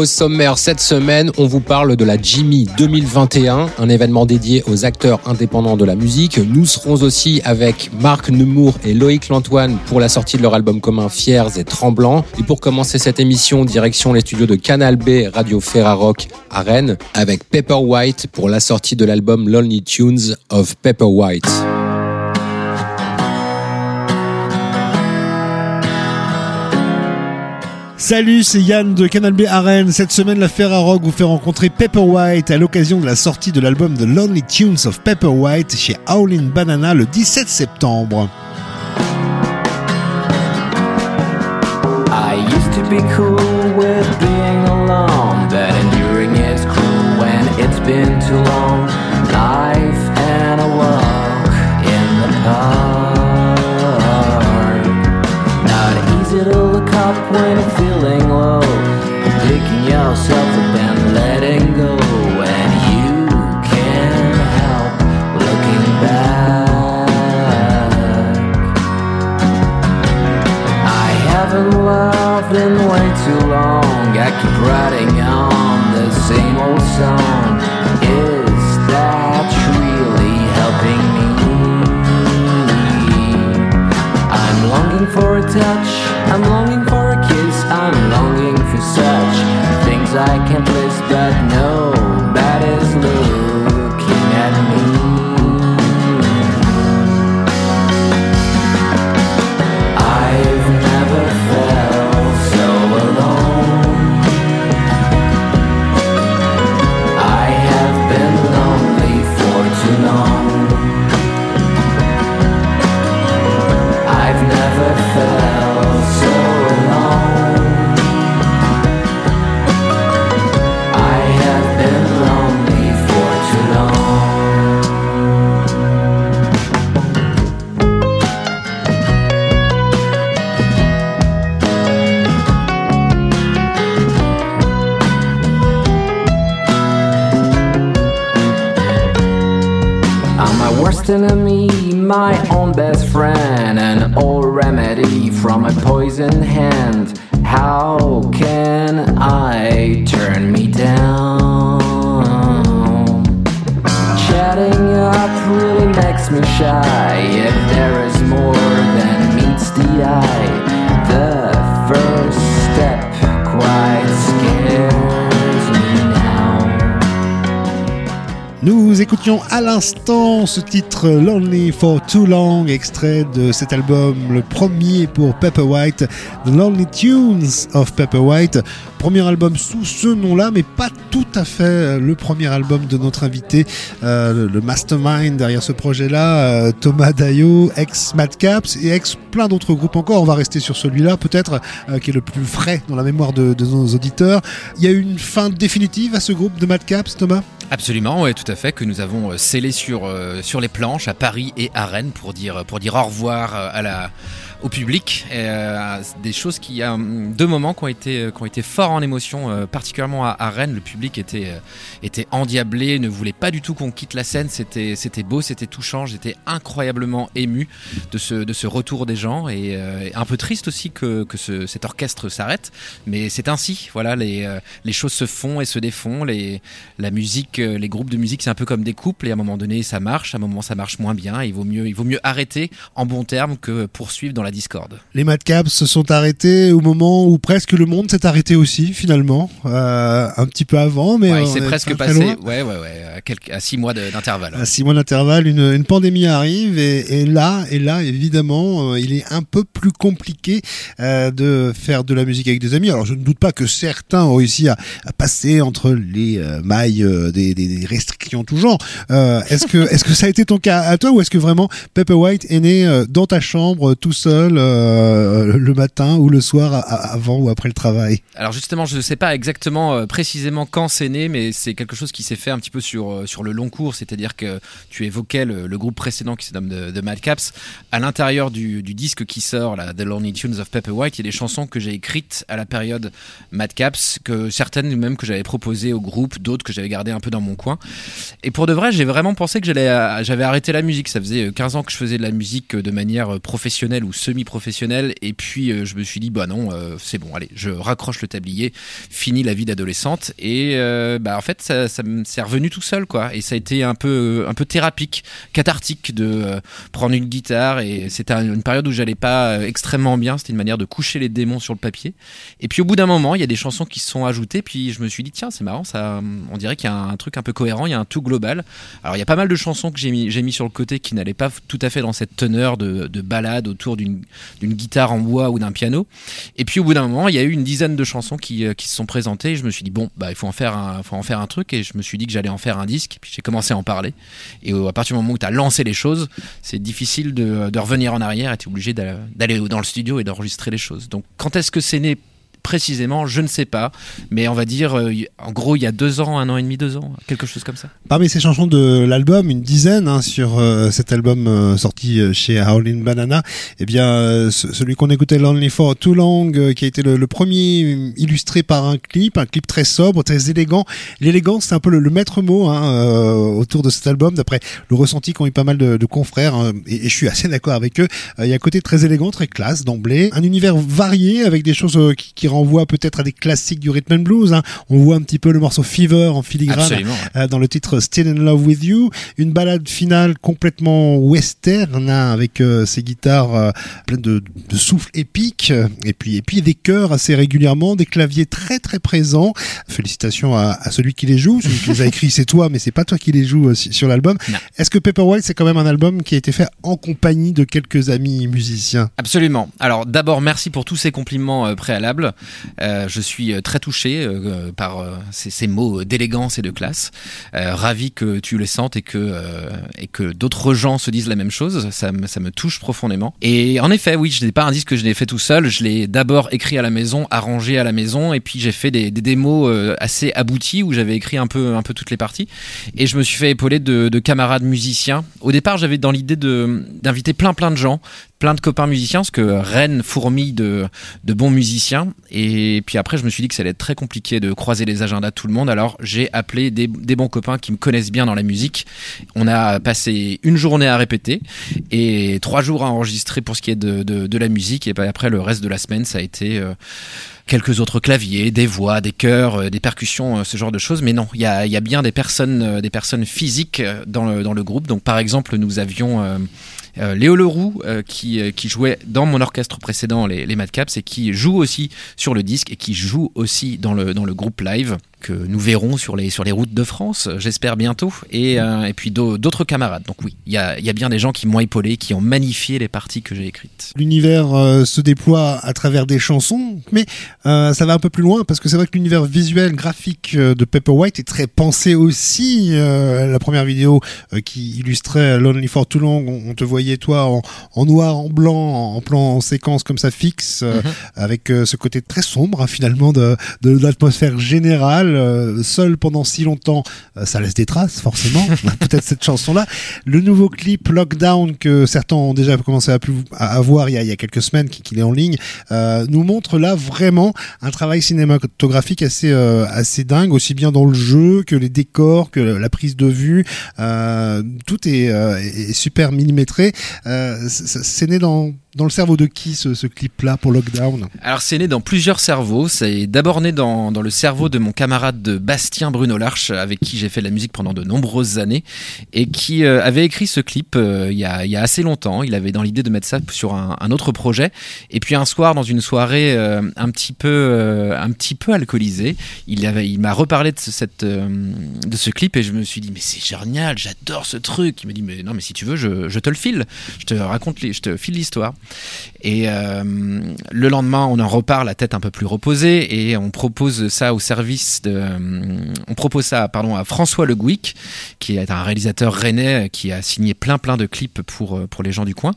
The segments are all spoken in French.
Au sommaire cette semaine, on vous parle de la Jimmy 2021, un événement dédié aux acteurs indépendants de la musique. Nous serons aussi avec Marc Nemour et Loïc Lantoine pour la sortie de leur album commun Fiers et Tremblants. Et pour commencer cette émission, direction les studios de Canal B Radio Ferrarock à Rennes avec Pepper White pour la sortie de l'album Lonely Tunes of Pepper White. Salut, c'est Yann de Canal B Arène. Cette semaine, la Ferrarock vous fait rencontrer Pepper White à l'occasion de la sortie de l'album The Lonely Tunes of Pepper White chez Howlin' Banana le 17 septembre. Writing on the same old song. Is that really helping me? I'm longing for a touch. I'm longing for a kiss. I'm longing for such things I can't list, but nobody's l'instant ce titre Lonely for Too Long, extrait de cet album, le premier pour Pepper White, The Lonely Tunes of Pepper White. Premier album sous ce nom-là, mais pas tout à fait le premier album de notre invité, euh, le- mastermind derrière ce projet-là, euh, Thomas Dayo, ex Madcaps et ex plein d'autres groupes encore. On va rester sur celui-là, peut-être, euh, qui est le plus frais dans la mémoire de, nos auditeurs. Il y a une fin définitive à ce groupe de Madcaps, Thomas? Absolument, oui, tout à fait, que nous avons euh, scellé sur, euh, sur les planches à Paris et à Rennes pour dire, pour dire au revoir euh, à la, au public. Euh, des choses qui, a hum, deux moments qui ont été, euh, qui ont été forts en émotion, euh, particulièrement à, à Rennes. Le public était, euh, était endiablé, ne voulait pas du tout qu'on quitte la scène. C'était, c'était beau, c'était touchant. J'étais incroyablement ému de ce, de ce retour des gens et, euh, et un peu triste aussi que, que ce, cet orchestre s'arrête. Mais c'est ainsi, voilà, les, euh, les choses se font et se défont. Les, la musique, les groupes de musique, c'est un peu comme des couples et à un moment donné, ça marche, à un moment, ça marche moins bien. Il vaut mieux, il vaut mieux arrêter en bon terme que poursuivre dans la discorde. Les Madcaps se sont arrêtés au moment où presque le monde s'est arrêté aussi, finalement. Euh, un petit peu avant, mais Ouais, il s'est est presque passé, loin. ouais, ouais, ouais, à, quelques- à six mois d'intervalle. À six mois d'intervalle, une, une pandémie arrive et, et là, et là, évidemment, euh, il est un peu plus compliqué euh, de faire de la musique avec des amis. Alors, je ne doute pas que certains ont réussi à, à passer entre les euh, mailles des, des- des restrictions tout genre, est-ce que est-ce que ça a été ton cas à toi ou est-ce que vraiment Pepper White est né dans ta chambre tout seul euh, le matin ou le soir avant ou après le travail Alors justement, je ne sais pas exactement euh, précisément quand c'est né, mais c'est quelque chose qui s'est fait un petit peu sur, euh, sur le long cours, c'est-à-dire que tu évoquais le, groupe précédent qui se nomme The, Madcaps. À l'intérieur du, disque qui sort, là, The Lonely Tunes of Pepper White, il y a des chansons que j'ai écrites à la période Madcaps, que certaines même que j'avais proposées au groupe, d'autres que j'avais gardées un peu dans mon coin. Et pour de vrai, j'ai vraiment pensé que j'avais arrêté la musique. Ça faisait euh, 15 ans que je faisais de la musique euh, de manière euh, professionnelle ou semi-professionnelle. Et puis, euh, je me suis dit, bah non, euh, c'est bon, allez, je raccroche le tablier, fini la vie d'adolescente. Et euh, bah, en fait, ça, ça revenu tout seul, quoi. Et ça a été un peu, un peu thérapique, cathartique de prendre une guitare. Et c'était un- une période où j'allais pas extrêmement bien. C'était une manière de coucher les démons sur le papier. Et puis, au bout d'un moment, il y a des chansons qui se sont ajoutées. Puis, je me suis dit, tiens, c'est marrant, ça, on dirait qu'il y a un truc un peu cohérent, il y a un tout global. Alors il y a pas mal de chansons que j'ai mis, mis sur le côté qui n'allaient pas tout à fait dans cette teneur de, de balade autour d'une, d'une guitare en bois ou d'un piano. Et puis au bout d'un moment, il y a eu une dizaine de chansons qui, euh, se sont présentées. Je me suis dit bon, bah il faut en faire un, truc. Et je me suis dit que j'allais en faire un disque. Puis j'ai commencé à en parler. Et à partir du moment où tu as lancé les choses, c'est difficile de, de revenir en arrière. Et tu es obligé d'a- d'aller dans le studio et d'enregistrer les choses. Donc quand est-ce que c'est né précisément, je ne sais pas, mais on va dire, euh, en gros, il y a deux ans, un an et demi, deux ans, quelque chose comme ça. Parmi ces chansons de l'album, une dizaine hein, sur euh, cet album euh, sorti chez Howlin' Banana, eh bien ce- celui qu'on écoutait Lonely for Too Long, qui a été le, premier illustré par un clip, un clip très sobre, très élégant. L'élégance, c'est un peu le, maître mot hein, autour de cet album, d'après le ressenti qu'ont eu pas mal de, confrères, hein, et, je suis assez d'accord avec eux. Il y a un côté très élégant, très classe d'emblée, un univers varié avec des choses qui, qui renvoient peut-être à des classiques du rhythm and blues. hein. On voit un petit peu le morceau Fever en filigrane euh, dans le titre Still in Love with You, une balade finale complètement western hein, avec euh, ses guitares euh, pleines de, de souffle épique euh, et puis et puis des chœurs assez régulièrement, des claviers très très présents. Félicitations à, à celui qui les joue, celui qui les a écrits c'est toi, mais c'est pas toi qui les joue sur l'album. Est-ce que Pepper White c'est quand même un album qui a été fait en compagnie de quelques amis musiciens? Absolument. Alors d'abord, merci pour tous ces compliments préalables. Euh, je suis euh, très touché euh, par ces, mots d'élégance et de classe. Ravi que tu les sentes et que, que d'autres gens se disent la même chose. Ça, me- ça me touche profondément. Et en effet, oui, je n'ai pas un disque que je l'ai fait tout seul. Je l'ai d'abord écrit à la maison, arrangé à la maison, et puis j'ai fait des, des démos assez abouties où j'avais écrit un peu, un peu toutes les parties. Et je me suis fait épauler de, de camarades musiciens. Au départ, j'avais dans l'idée d'inviter plein plein de gens, plein de copains musiciens, parce que Rennes fourmille de, de bons musiciens. Et puis après, je me suis dit que ça allait être très compliqué de croiser les agendas de tout le monde. Alors j'ai appelé des, des bons copains qui me connaissent bien dans la musique. On a passé une journée à répéter et trois jours à enregistrer pour ce qui est de, de, de la musique. Et puis après, le reste de la semaine, ça a été... euh, quelques autres claviers, des voix, des chœurs, euh, des percussions, euh, ce genre de choses. Mais non, il y a, y a bien des personnes, des personnes physiques dans le, dans le groupe. Donc par exemple, nous avions Léo Leroux euh, qui, euh, qui jouait dans mon orchestre précédent, les, les Madcaps, et qui joue aussi sur le disque et qui joue aussi dans le, dans le groupe live que nous verrons sur les, sur les routes de France, j'espère bientôt, et, euh, et puis d'au- d'autres camarades. Donc oui, il y a, y a bien des gens qui m'ont épaulé, qui ont magnifié les parties que j'ai écrites. L'univers euh, se déploie à travers des chansons, mais euh, ça va un peu plus loin parce que c'est vrai que l'univers visuel, graphique de Pepper White est très pensé aussi. La première vidéo qui illustrait Lonely for Too Long, on, on te voyait toi en, en noir, en blanc, en plan en séquence comme ça fixe, Mhm. avec ce côté très sombre hein, finalement de, de l'atmosphère générale. Euh, seul pendant si longtemps, euh, ça laisse des traces forcément. Peut-être cette chanson-là. Le nouveau clip Lockdown que certains ont déjà commencé à, voir il y, a, il y a quelques semaines, qui- qu'il est en ligne, euh, nous montre là vraiment un travail cinématographique assez euh, assez dingue, aussi bien dans le jeu que les décors, que la prise de vue. Euh, tout est, est super millimétré. C'est né dans dans le cerveau de qui ce, clip-là pour Lockdown Alors c'est né dans plusieurs cerveaux. C'est d'abord né dans, le cerveau de mon camarade de Bastien Bruno Larche, avec qui j'ai fait de la musique pendant de nombreuses années, et qui euh, avait écrit ce clip euh, il, y a, assez longtemps. Il avait dans l'idée de mettre ça sur un, autre projet. Et puis un soir, dans une soirée euh, un petit peu un petit peu alcoolisée, il m'a reparlé de ce, clip et je me suis dit mais c'est génial, j'adore ce truc. Il me dit mais non mais si tu veux je, je te le file, je te raconte je te file l'histoire. Et euh, le lendemain, on en repart la tête un peu plus reposée et on propose ça au service de, euh, on propose ça, pardon, à François Le Gouic, qui est un réalisateur rennais qui a signé plein plein de clips pour euh, pour les gens du coin.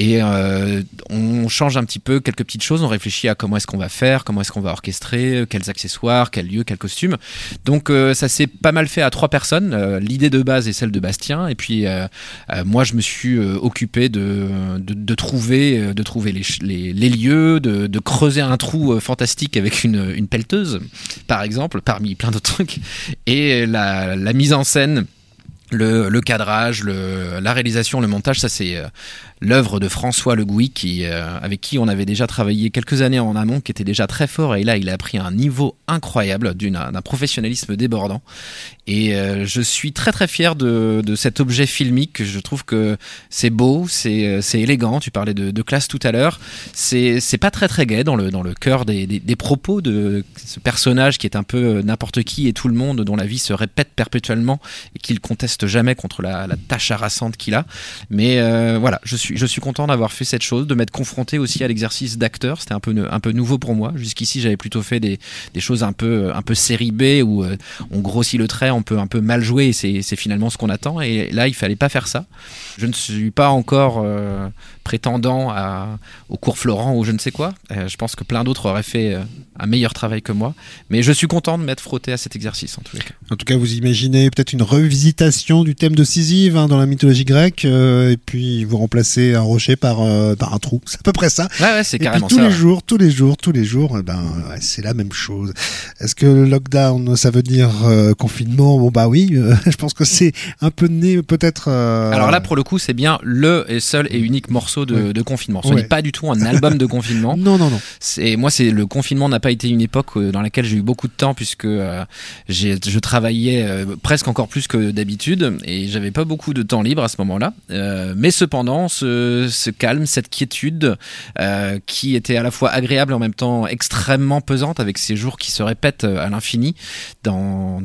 Et euh, on change un petit peu quelques petites choses, on réfléchit à comment est-ce qu'on va faire, comment est-ce qu'on va orchestrer, quels accessoires, quel lieu, quel costume. Donc euh, ça s'est pas mal fait à trois personnes. Euh, L'idée de base est celle de Bastien, et puis euh, euh, moi je me suis euh, occupé de, de, de trouver, euh, de trouver les, les, lieux, de, de creuser un trou euh, fantastique avec une, une pelleteuse, par exemple, parmi plein d'autres trucs, et la, la mise en scène. Le, le cadrage, le, la réalisation, le montage, ça c'est euh, l'œuvre de François Le Gouy, qui, euh, avec qui on avait déjà travaillé quelques années en amont, qui était déjà très fort, et là il a pris un niveau incroyable, d'un professionnalisme débordant. Et euh, je suis très très fier de, de cet objet filmique. Je trouve que c'est beau, c'est euh, élégant. Tu parlais de, classe tout à l'heure. C'est pas très très gai dans le dans le cœur des, des, propos de ce personnage qui est un peu n'importe qui et tout le monde, dont la vie se répète perpétuellement et qu'il conteste jamais contre la, tâche harassante qu'il a. Mais voilà, je suis je suis content d'avoir fait cette chose, de m'être confronté aussi à l'exercice d'acteur. C'était un peu un peu nouveau pour moi. Jusqu'ici, j'avais plutôt fait des, des choses un peu un peu série B où euh, on grossit le trait, on peut un peu mal jouer et c'est finalement ce qu'on attend. Et là, il fallait pas faire ça. Je ne suis pas encore euh, prétendant au cours Florent ou je ne sais quoi. Euh, je pense que plein d'autres auraient fait un meilleur travail que moi. Mais je suis content de m'être frotté à cet exercice en les cas. En tout cas, vous imaginez peut-être une revisitation du thème de Sisyphe hein, dans la mythologie grecque, et puis vous remplacez un rocher par, euh, par un trou. C'est à peu près ça. Ouais, ouais, c'est Et puis carrément tous ça. les jours, tous les jours, tous les jours, eh ben ouais, c'est la même chose. Est-ce que le lockdown, ça veut dire euh, confinement? Bon bah oui, euh, je pense que c'est un peu né peut-être. Alors là, pour le coup, c'est bien le et seul et unique morceau de, Ouais. de confinement. Ce n'est pas du tout un album de confinement. non non non. C'est moi, c'est le confinement n'a pas été une époque dans laquelle j'ai eu beaucoup de temps puisque j'ai, je travaillais presque encore plus que d'habitude et j'avais pas beaucoup de temps libre à ce moment-là. Mais cependant, ce, ce calme, cette quiétude euh, qui était à la fois agréable et en même temps extrêmement pesante avec ces jours qui se répètent euh, à l'infini dans,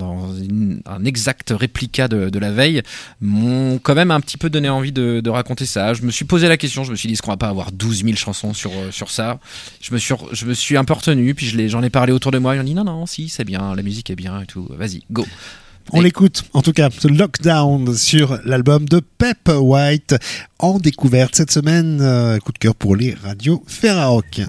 un exact réplica de, la veille, m'ont quand même un petit peu donné envie de, raconter ça. Je me suis posé la question, je me suis dit, est-ce qu'on va pas avoir 12 000 chansons sur, euh, sur ça? Je me, suis, je me suis un peu retenu, puis j'en ai parlé autour de moi, ils ont dit, non, non, si, c'est bien, la musique est bien et tout, vas-y, go. On l'écoute, en tout cas, ce lockdown sur l'album de Pep White en découverte cette semaine. euh, coup de cœur pour les radios Ferrarock.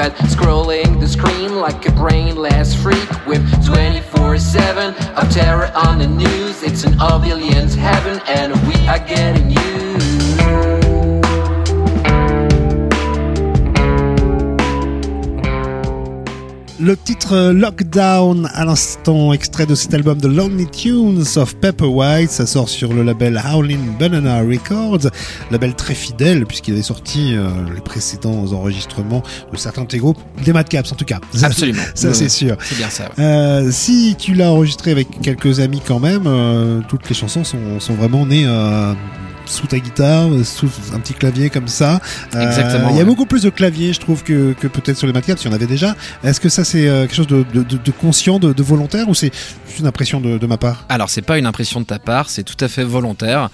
In scrolling the screen like a brainless freak with 24 7 of terror on the news. It's an alien's heaven, and we are getting used. Le titre euh, Lockdown à l'instant, extrait de cet album The Lonely Tunes of Pepper White, ça sort sur le label Howlin' Banana Records, label très fidèle puisqu'il avait sorti euh, les précédents enregistrements de certains de tes groupes, des Madcaps en tout cas. Absolument. Ça c'est sûr. C'est bien ça. ouais. Euh, si tu l'as enregistré avec quelques amis quand même, euh, toutes les chansons sont, sont vraiment nées sous ta guitare, sous un petit clavier comme ça. Euh, Exactement, Il y a ouais. beaucoup plus de claviers, je trouve, que, que peut-être sur les Madcaps, il y en avait déjà. Est-ce que ça c'est euh, quelque chose de, de, conscient, de, de volontaire, ou c'est une impression de, ma part? Alors c'est pas une impression de ta part, c'est tout à fait volontaire.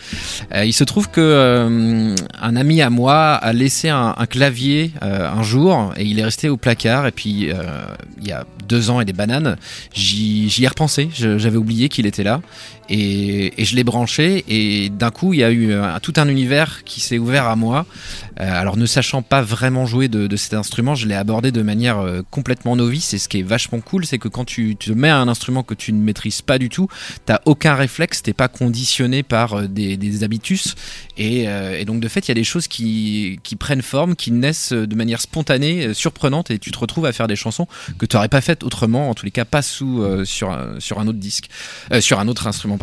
Euh, il se trouve que euh, un ami à moi a laissé un, un clavier un jour et il est resté au placard et puis il y a deux ans et des bananes, j'y ai repensé, j'avais oublié qu'il était là et, je l'ai branché et d'un coup il y a eu un- tout un univers qui s'est ouvert à moi. Euh, alors ne sachant pas vraiment jouer de, cet instrument, je l'ai abordé de manière euh, complètement novice. Et ce qui est vachement cool c'est que quand tu te mets à un instrument que tu ne maîtrises pas du tout, t'as aucun réflexe, t'es pas conditionné par euh, des, des habitus. Et, euh, donc de fait il y a des choses qui, prennent forme, qui naissent euh, de manière spontanée, euh, surprenante. Et tu te retrouves à faire des chansons que tu n'aurais pas faites autrement, en tous les cas pas sous euh, sur un, autre disque, euh, sur un autre instrument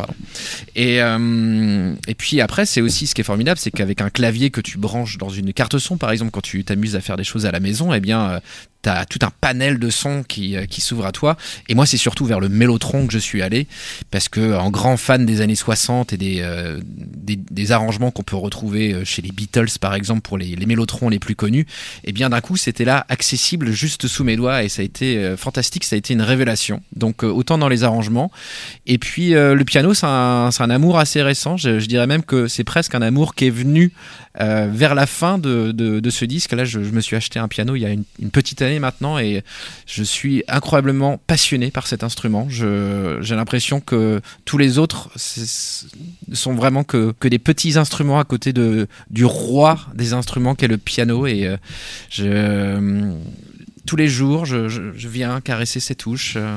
Et euh, et puis après c'est aussi ce qui est formidable, c'est qu'avec un clavier que tu branches dans une carte son par exemple quand tu t'amuses à faire des choses à la maison, eh bien euh, T'as tout un panel de sons qui, euh, qui s'ouvre à toi. Et moi, c'est surtout vers le mélotron que je suis allé, parce que en grand fan des années 60 et des, euh, des, des arrangements qu'on peut retrouver euh, chez les Beatles, par exemple, pour les, les mélotrons les plus connus, et bien d'un coup, c'était là accessible juste sous mes doigts, et ça a été euh, fantastique, ça a été une révélation. Donc euh, autant dans les arrangements, et puis euh, le piano, c'est un, c'est un amour assez récent. Je, je dirais même que c'est presque un amour qui est venu euh, vers la fin de, de, de ce disque. Là, je, je me suis acheté un piano il y a une, petite année maintenant et je suis incroyablement passionné par cet instrument. J'ai l'impression que tous les autres sont vraiment que, que des petits instruments à côté de, du roi des instruments qu'est le piano et euh, je tous les jours, je, viens caresser ses touches. euh.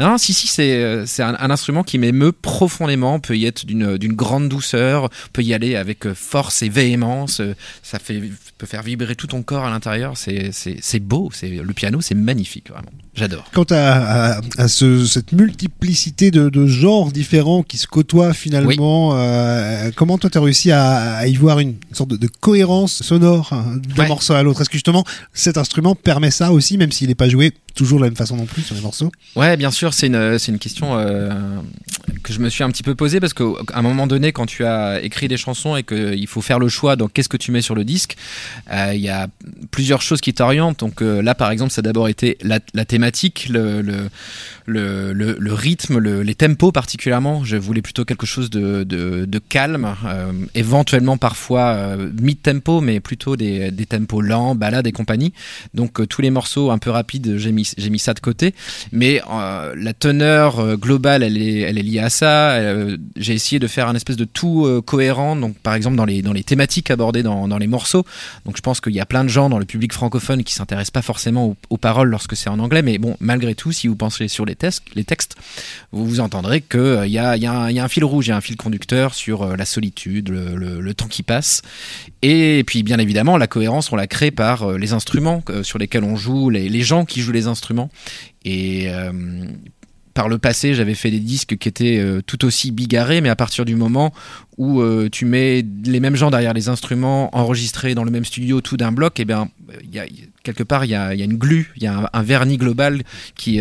Non, si, si, c'est euh, un, instrument qui m'émeut profondément. On peut y être d'une grande douceur, on peut y aller avec euh, force et véhémence. Ça fait, peut faire vibrer tout ton corps à l'intérieur. C'est beau. Le piano, c'est magnifique, vraiment. J'adore. Quant à, à, à ce- cette multiplicité de, de genres différents qui se côtoient finalement, euh, comment toi tu as réussi à, à y voir une sorte de, de cohérence sonore hein, d'un Ouais. morceau à l'autre? Est-ce que justement cet instrument permet ça aussi, même s'il n'est pas joué toujours la même façon non plus sur les morceaux Ouais, bien sûr, c'est une, une question euh, que je me suis un petit peu posée parce qu'à un moment donné, quand tu as écrit des chansons et qu'il faut faire le choix, donc qu'est-ce que tu mets sur le disque, euh, il y a plusieurs choses qui t'orientent. Donc euh, là, par exemple, ça a d'abord été la, thématique, le, le, le, rythme, le- les tempos particulièrement. Je voulais plutôt quelque chose de, de, de calme, éventuellement parfois mid-tempo, mais plutôt des, des tempos lents, balades et compagnie. Donc tous les morceaux un peu rapides, j'ai mis, j'ai mis ça de côté. Mais euh, la teneur euh, globale, elle est, liée à ça. Euh, j'ai essayé de faire un espèce de tout cohérent. Donc par exemple dans les, thématiques abordées dans, les morceaux. Donc je pense qu'il y a plein de gens dans le public francophone qui s'intéressent pas forcément aux, paroles lorsque c'est en anglais. Mais bon, malgré tout, si vous pensez sur les les textes vous vous entendrez qu'il y, a, un- fil rouge, il y a un fil conducteur sur la solitude, le, temps qui passe. Et puis bien évidemment, la cohérence, on la crée par les instruments sur lesquels on joue, les gens qui jouent les instruments. Et euh, par le passé, j'avais fait des disques qui étaient euh, tout aussi bigarrés, mais à partir du moment où euh, tu mets les mêmes gens derrière les instruments, enregistrés dans le même studio, tout d'un bloc, et bien, y a, quelque part, il y a, une glu, il y a un, vernis global qui,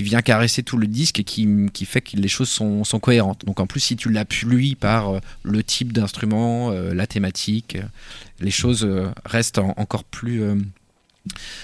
vient caresser tout le disque et qui, fait que les choses sont, cohérentes. Donc en plus, si tu l'appuies par le type d'instrument, la thématique, les choses restent en- encore plus...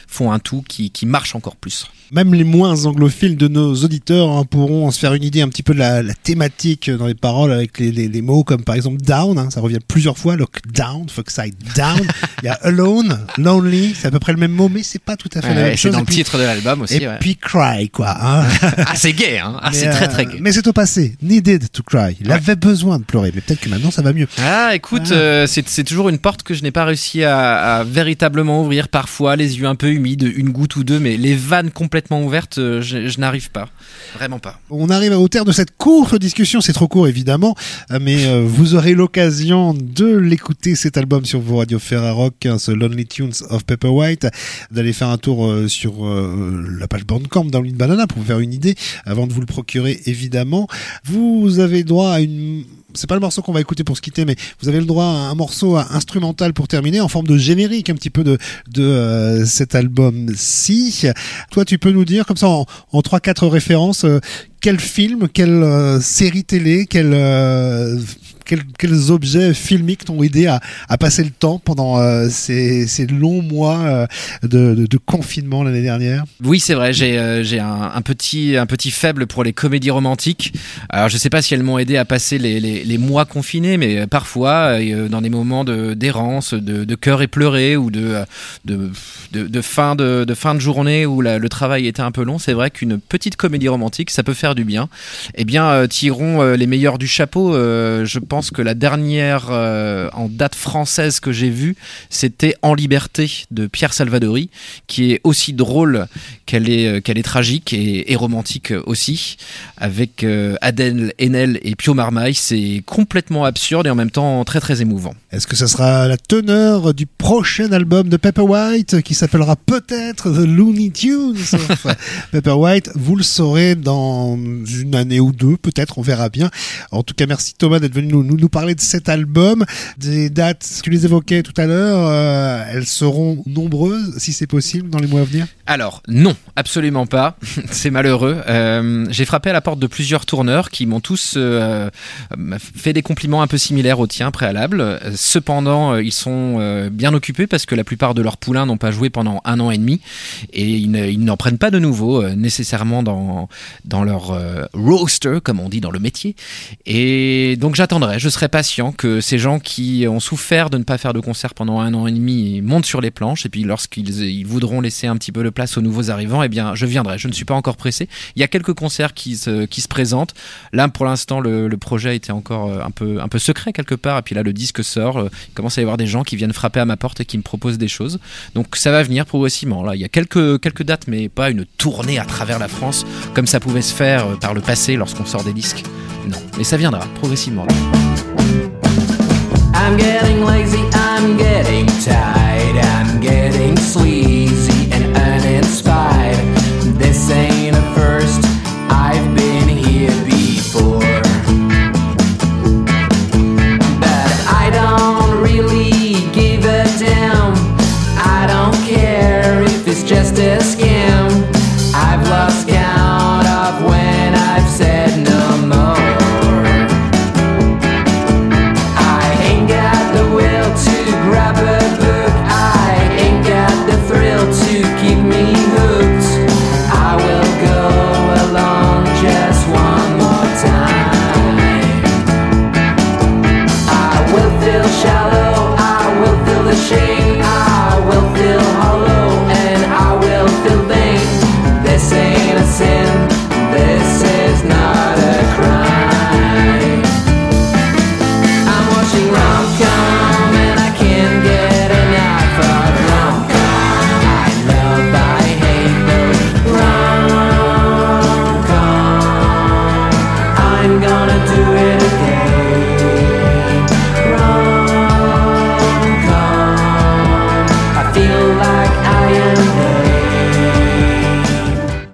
font un tout qui, qui marche encore plus. Même les moins anglophiles de nos auditeurs hein, pourront se faire une idée un petit peu de la, la thématique dans les paroles avec les, les- les mots comme par exemple down, hein, ça revient plusieurs fois, lockdown, fuckside down. Il y a alone, lonely, c'est à peu près le même mot, mais c'est pas tout à fait la Ouais, même c'est chose. dans Et le puis- titre de l'album aussi. et ouais. puis cry quoi. Hein. ah, c'est gay, hein ah, c'est très euh, très gay. Mais c'est au passé. Needed to cry. Il Ouais. avait besoin de pleurer, mais peut-être que maintenant ça va mieux. Ah, écoute, Ah. euh, c'est c'est toujours une porte que je n'ai pas réussi à, à véritablement ouvrir. Parfois, les les yeux un peu humides, une goutte ou deux, mais les vannes complètement ouvertes, euh, je, je n'arrive pas. Vraiment pas. On arrive au terme de cette courte discussion, c'est trop court évidemment, euh, mais euh, vous aurez l'occasion de l'écouter cet album sur vos radios Ferrarock, hein, ce Lonely Tunes of Pepper White, d'aller faire un tour euh, sur euh, la page Bandcamp d'Aulin Banana pour vous faire une idée avant de vous le procurer évidemment. Vous avez droit à une c'est pas le morceau qu'on va écouter pour se quitter, mais vous avez le droit à un morceau instrumental pour terminer, en forme de générique un petit peu de de euh, cet album-ci. Toi, tu peux nous dire comme ça en, en 3-4 références euh, quel film, quelle euh, série télé, quel euh, quels, objets filmiques t'ont aidé à, passer le temps pendant euh, ces, longs mois euh, de, de, de confinement l'année dernière? Oui, c'est vrai, j'ai euh, un, petit un petit faible pour les comédies romantiques. Alors je sais pas si elles m'ont aidé à passer les, mois confinés, mais parfois dans des moments de d'errance, de, de cœur éploré ou de de, de, de fin de, de fin de journée où le travail était un peu long, c'est vrai qu'une petite comédie romantique, ça peut faire du bien. Eh bien, tirons les meilleurs du chapeau. Je pense que la dernière euh, en date française que j'ai vue, c'était En Liberté de Pierre Salvadori, qui est aussi drôle qu'elle est, euh, qu'elle est tragique et, et romantique aussi, avec euh, Adèle Haenel et Pio Marmaille. C'est complètement absurde et en même temps très très émouvant. Est-ce que ça sera la teneur du prochain album de Pepper White qui s'appellera peut-être The Looney Tunes? Pepper White Vous le saurez dans une année ou deux, peut-être, on verra bien. En tout cas, merci Thomas d'être venu nous, nous, nous parler de cet album. Des dates, tu les évoquais tout à l'heure, euh, elles seront nombreuses, si c'est possible, dans les mois à venir Alors, non, absolument pas. C'est malheureux. Euh, J'ai frappé à la porte de plusieurs tourneurs qui m'ont tous euh, fait des compliments un peu similaires aux tiens préalables. Cependant, ils sont bien occupés parce que la plupart de leurs poulains n'ont pas joué pendant un an et demi et ils ne- ils n'en prennent pas de nouveau nécessairement dans, dans leur roster, comme on dit dans le métier. Et donc j'attendrai, je serai patient que ces gens qui ont souffert de ne pas faire de concert pendant un an et demi montent sur les planches et puis lorsqu'ils ils voudront laisser un petit peu de place aux nouveaux arrivants, eh bien je viendrai. Je ne suis pas encore pressé. Il y a quelques concerts qui se, présentent. Là pour l'instant le, projet était encore euh, un peu, secret quelque part et puis là le disque sort. euh, Il commence à y avoir des gens qui viennent frapper à ma porte et qui me proposent des choses. Donc ça va venir progressivement. Là il y a quelques, quelques dates mais pas une tournée à travers la France comme ça pouvait se faire euh, par le passé lorsqu'on sort des disques. Non, mais ça viendra progressivement. I'm getting lazy, I'm getting tired, I'm getting sleazy and uninspired. This ain't a first,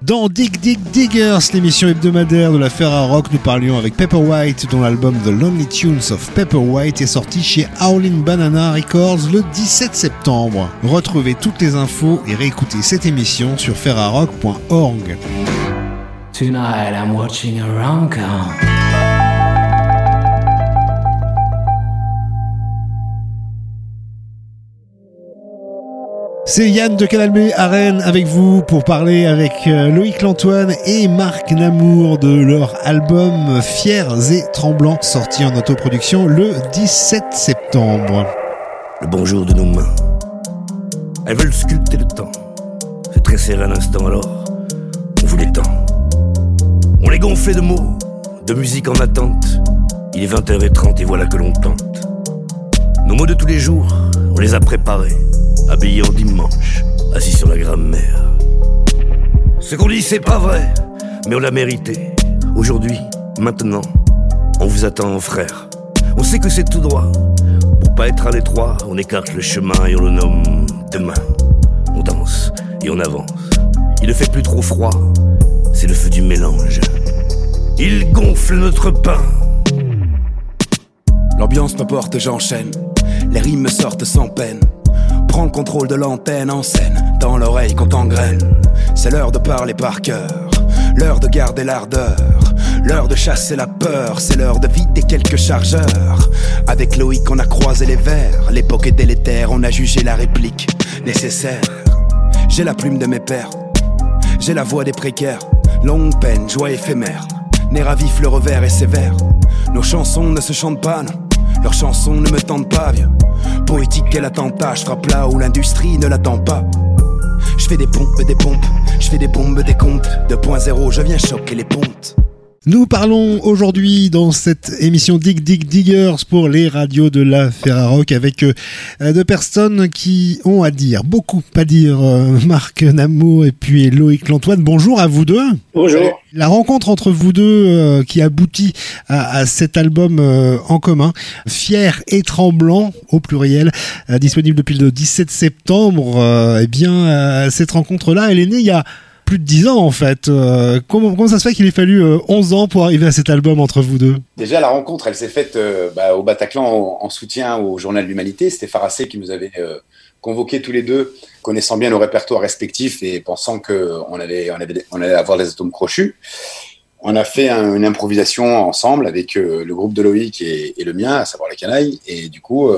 Dans Dig Dig Diggers, l'émission hebdomadaire de la Ferra Rock, nous parlions avec Pepper White, dont l'album The Lonely Tunes of Pepper White est sorti chez Howlin' Banana Records le 17 septembre. Retrouvez toutes les infos et réécoutez cette émission sur ferrarock.org. Tonight I'm watching a rom-com. C'est Yann de Canal B à Rennes avec vous pour parler avec euh, Loïc Lantoine et Marc Namour de leur album Fiers et Tremblants sorti en autoproduction le 17 septembre. le bonjour de nos mains. Elles veulent sculpter le temps, se tresser un instant alors, on vous l'étend. On les gonflait de mots, de musique en attente. Il est 20h30 et voilà que l'on tente. Nos mots de tous les jours, on les a préparés, habillés en dimanche. assis sur la grammaire. Ce qu'on dit, c'est pas vrai, mais on l'a mérité. Aujourd'hui, maintenant, on vous attend, frère. On sait que c'est tout droit. Pour pas être à l'étroit, on écarte le chemin et on le nomme demain. On danse et on avance. Il ne fait plus trop froid, c'est le feu du mélange. Il gonfle notre pain. L'ambiance me porte, j'enchaîne. Les rimes me sortent sans peine. Prends le contrôle de l'antenne en scène, dans l'oreille qu'on t'engraine. C'est l'heure de parler par cœur, l'heure de garder l'ardeur, l'heure de chasser la peur, c'est l'heure de vider quelques chargeurs. Avec Loïc, on a croisé les vers, l'époque est délétère, on a jugé la réplique nécessaire. J'ai la plume de mes pères, j'ai la voix des précaires, longue peine, joie éphémère, nerf à vif, le revers est sévère. Nos chansons ne se chantent pas, non. Leurs chansons ne me tentent pas, vieux. Poétique quel attentat, je frappe là où l'industrie ne l'attend pas. Je fais des pompes, des pompes, je fais des bombes, des comptes. 2.0, je viens choquer les pontes. Nous parlons aujourd'hui dans cette émission Dig Dig Diggers pour les radios de la Ferrarock avec euh, deux personnes qui ont à dire, beaucoup à dire, euh, Marc Namo et puis Loïc Lantoine. Bonjour à vous deux. Bonjour. La rencontre entre vous deux euh, qui aboutit à, à cet album euh, en commun, Fier et Tremblant au pluriel, euh, disponible depuis le 17 septembre, eh bien cette rencontre-là, elle est née il y a plus de 10 ans en fait. Euh, comment, ça se fait qu'il ait fallu euh, 11 ans pour arriver à cet album entre vous deux? Déjà, la rencontre, elle s'est faite euh, bah, au Bataclan en, en soutien au Journal de l'Humanité. C'était Farassé qui nous avait euh, convoqués tous les deux, connaissant bien nos répertoires respectifs et pensant qu'on allait, on avoir des atomes crochus. On a fait un- une improvisation ensemble avec le groupe de Loïc et, le mien, à savoir la canaille. Et du coup,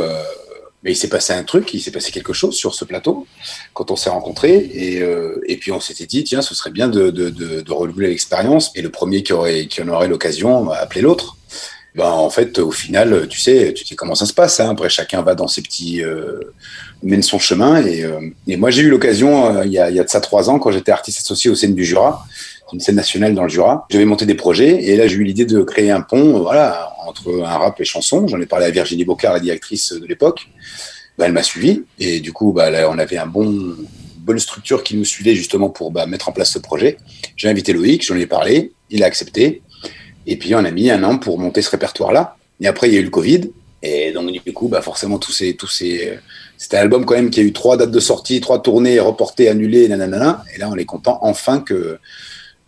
mais il s'est passé un truc, il s'est passé quelque chose sur ce plateau quand on s'est rencontrés. Et, euh, et puis on s'était dit, tiens, ce serait bien de, de, de, de l'expérience. Et le premier qui, aurait, qui en aurait l'occasion appeler l'autre. Ben, en fait, au final, tu sais, tu sais comment ça se passe. Hein. Après, chacun va dans ses petits, euh, mène son chemin. Et, euh, et moi, j'ai eu l'occasion, euh, il, y a, il y a de ça trois ans, quand j'étais artiste associé au scène du Jura, une scène nationale dans le Jura. J'avais monté des projets et là, j'ai eu l'idée de créer un pont, euh, voilà, entre un rap et chanson. J'en ai parlé à Virginie Bocard, la directrice de l'époque. Ben, elle m'a suivi et du coup, bah, on avait un bon, une bonne structure qui nous suivait justement pour bah, mettre en place ce projet. J'ai invité Loïc, j'en ai parlé, il a accepté. Et puis, on a mis un an pour monter ce répertoire-là. Et après, il y a eu le Covid. Et donc, du coup, bah, forcément, tous ces, tous ces, c'était un album quand même qui a eu trois dates de sortie, trois tournées reportées, annulées, nanana. Et là, on est content enfin que,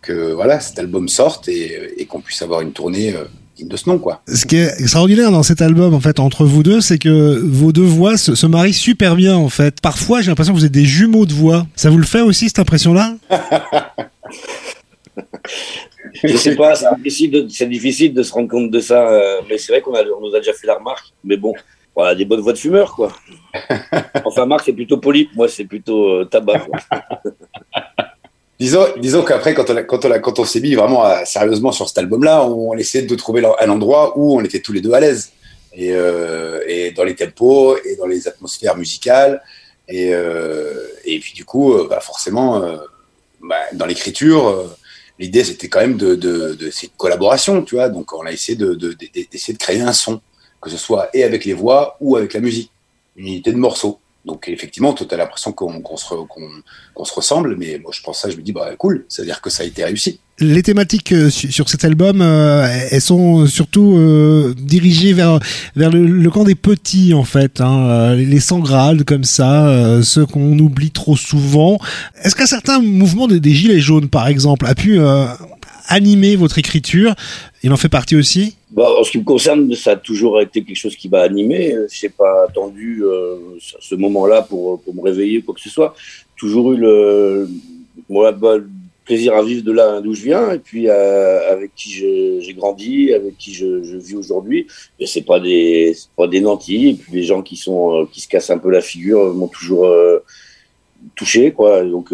que voilà, cet album sorte et, et qu'on puisse avoir une tournée euh, digne de ce nom, quoi. Ce qui est extraordinaire dans cet album, en fait, entre vous deux, c'est que vos deux voix se, se marient super bien, en fait. Parfois, j'ai l'impression que vous êtes des jumeaux de voix. Ça vous le fait aussi, cette impression-là? Je sais pas, c'est difficile, de, c'est difficile de se rendre compte de ça, euh, mais c'est vrai qu'on on nous a déjà fait la remarque. Mais bon, voilà, des bonnes voix de fumeurs, quoi. Enfin, Marc, c'est plutôt polype, moi, c'est plutôt euh, tabac. quoi. Disons, disons qu'après, quand on, on, on s'est mis vraiment à- sérieusement sur cet album-là, on, essayait de trouver un endroit où on était tous les deux à l'aise. Et, euh, et dans les tempos, et dans les atmosphères musicales. Et, euh, et puis, du coup, euh, bah, forcément, euh, bah, dans l'écriture, euh, l'idée, c'était quand même de, de, de, c'est une collaboration, tu vois. Donc, on a essayé de, de, de- d'essayer de créer un son, que ce soit et avec les voix ou avec la musique, une unité de morceaux. Donc, effectivement, tu as l'impression qu'on, se, ressemble, mais moi je pense ça, je me dis bah cool, c'est-à-dire que ça a été réussi. Les thématiques euh, su- sur cet album, euh, elles sont surtout euh, dirigées vers vers le, camp des petits en fait, hein, les sans-grades comme ça, euh, ceux qu'on oublie trop souvent. Est-ce qu'un certain mouvement des, gilets jaunes, par exemple, a pu animer votre écriture? Il en fait partie aussi? Bon, en ce qui me concerne, ça a toujours été quelque chose qui m'a animé. Je n'ai pas attendu euh, ce moment-là pour, me réveiller ou quoi que ce soit. Toujours eu le, bah, le plaisir à vivre de là d'où je viens et puis euh, avec qui j'ai grandi, avec qui je, vis aujourd'hui. Et c'est pas des, pas des nantis. Et puis les gens qui sont, euh, qui se cassent un peu la figure m'ont toujours touché, quoi. Donc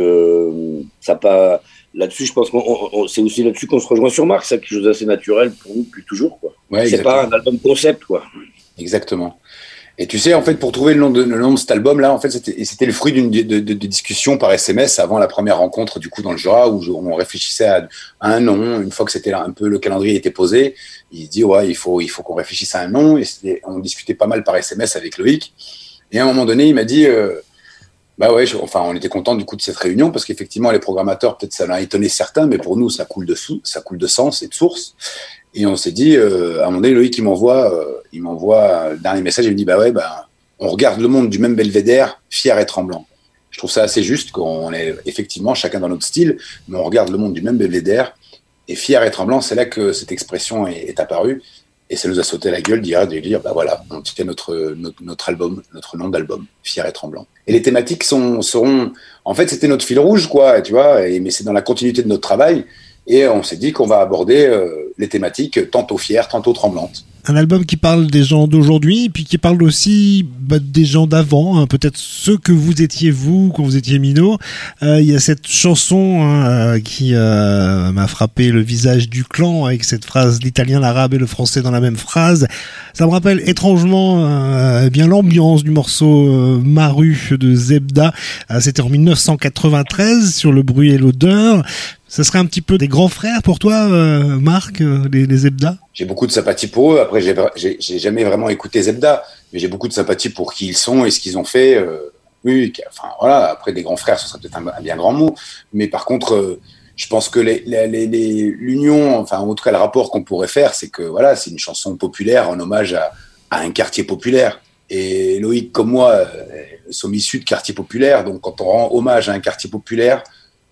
ça pas là-dessus, je pense qu'on on- on- c'est aussi là-dessus qu'on se rejoint sur Marc. C'est quelque chose d'assez naturel pour nous depuis toujours, quoi. Ouais, c'est pas un album concept, quoi. Exactement. Et tu sais, en fait, pour trouver le nom de, le nom de cet album-là, en fait, c'était le fruit d'une de, de, de discussion par SMS avant la première rencontre, du coup, dans le Jura, où on réfléchissait à, un nom. Une fois que c'était un peu le calendrier était posé, il dit ouais, il faut, il faut qu'on réfléchisse à un nom. Et on discutait pas mal par SMS avec Loïc. Et à un moment donné, il m'a dit, euh, Bah ouais, enfin, on était content du coup de cette réunion parce qu'effectivement, les programmateurs, peut-être ça l'a étonné certains, mais pour nous, ça coule de sou- ça coule de sens et de source. Et on s'est dit, euh, à un moment donné, Loïc, m'envoie, euh, il m'envoie dernier message, il me dit, bah ouais, bah, on regarde le monde du même belvédère, fier et tremblant. Je trouve ça assez juste qu'on est effectivement chacun dans notre style, mais on regarde le monde du même belvédère et fier et tremblant. C'est là que cette expression est apparue et ça nous a sauté la gueule d'hier de dire, bah voilà, on tient notre, notre, notre album, notre nom d'album, fier et tremblant. Et les thématiques sont, seront, en fait, c'était notre fil rouge, quoi, tu vois, et, mais c'est dans la continuité de notre travail. Et on s'est dit qu'on va aborder euh, les thématiques tantôt fières, tantôt tremblantes. Un album qui parle des gens d'aujourd'hui, puis qui parle aussi bah, des gens d'avant, hein, peut-être ceux que vous étiez vous quand vous étiez minot. Euh, Il y a cette chanson hein, euh, qui euh, m'a frappé le visage du clan avec cette phrase l'italien, l'arabe et le français dans la même phrase. Ça me rappelle étrangement euh, bien l'ambiance du morceau euh, Maru de Zebda. Euh, C'était en 1993 sur le bruit et l'odeur. Ça serait un petit peu des grands frères pour toi, euh, Marc, euh, les, les Zebda J'ai beaucoup de sympathie pour eux. Après, j'ai- jamais vraiment écouté Zebda, mais j'ai beaucoup de sympathie pour qui ils sont et ce qu'ils ont fait. euh, oui, enfin voilà. Après, des grands frères, ce serait peut-être un, bien grand mot, mais par contre, euh, je pense que l'union, enfin en tout cas le rapport qu'on pourrait faire, c'est que voilà, c'est une chanson populaire en hommage à, à un quartier populaire. Et Loïc, comme moi, sommes issus de quartiers populaires, donc quand on rend hommage à un quartier populaire,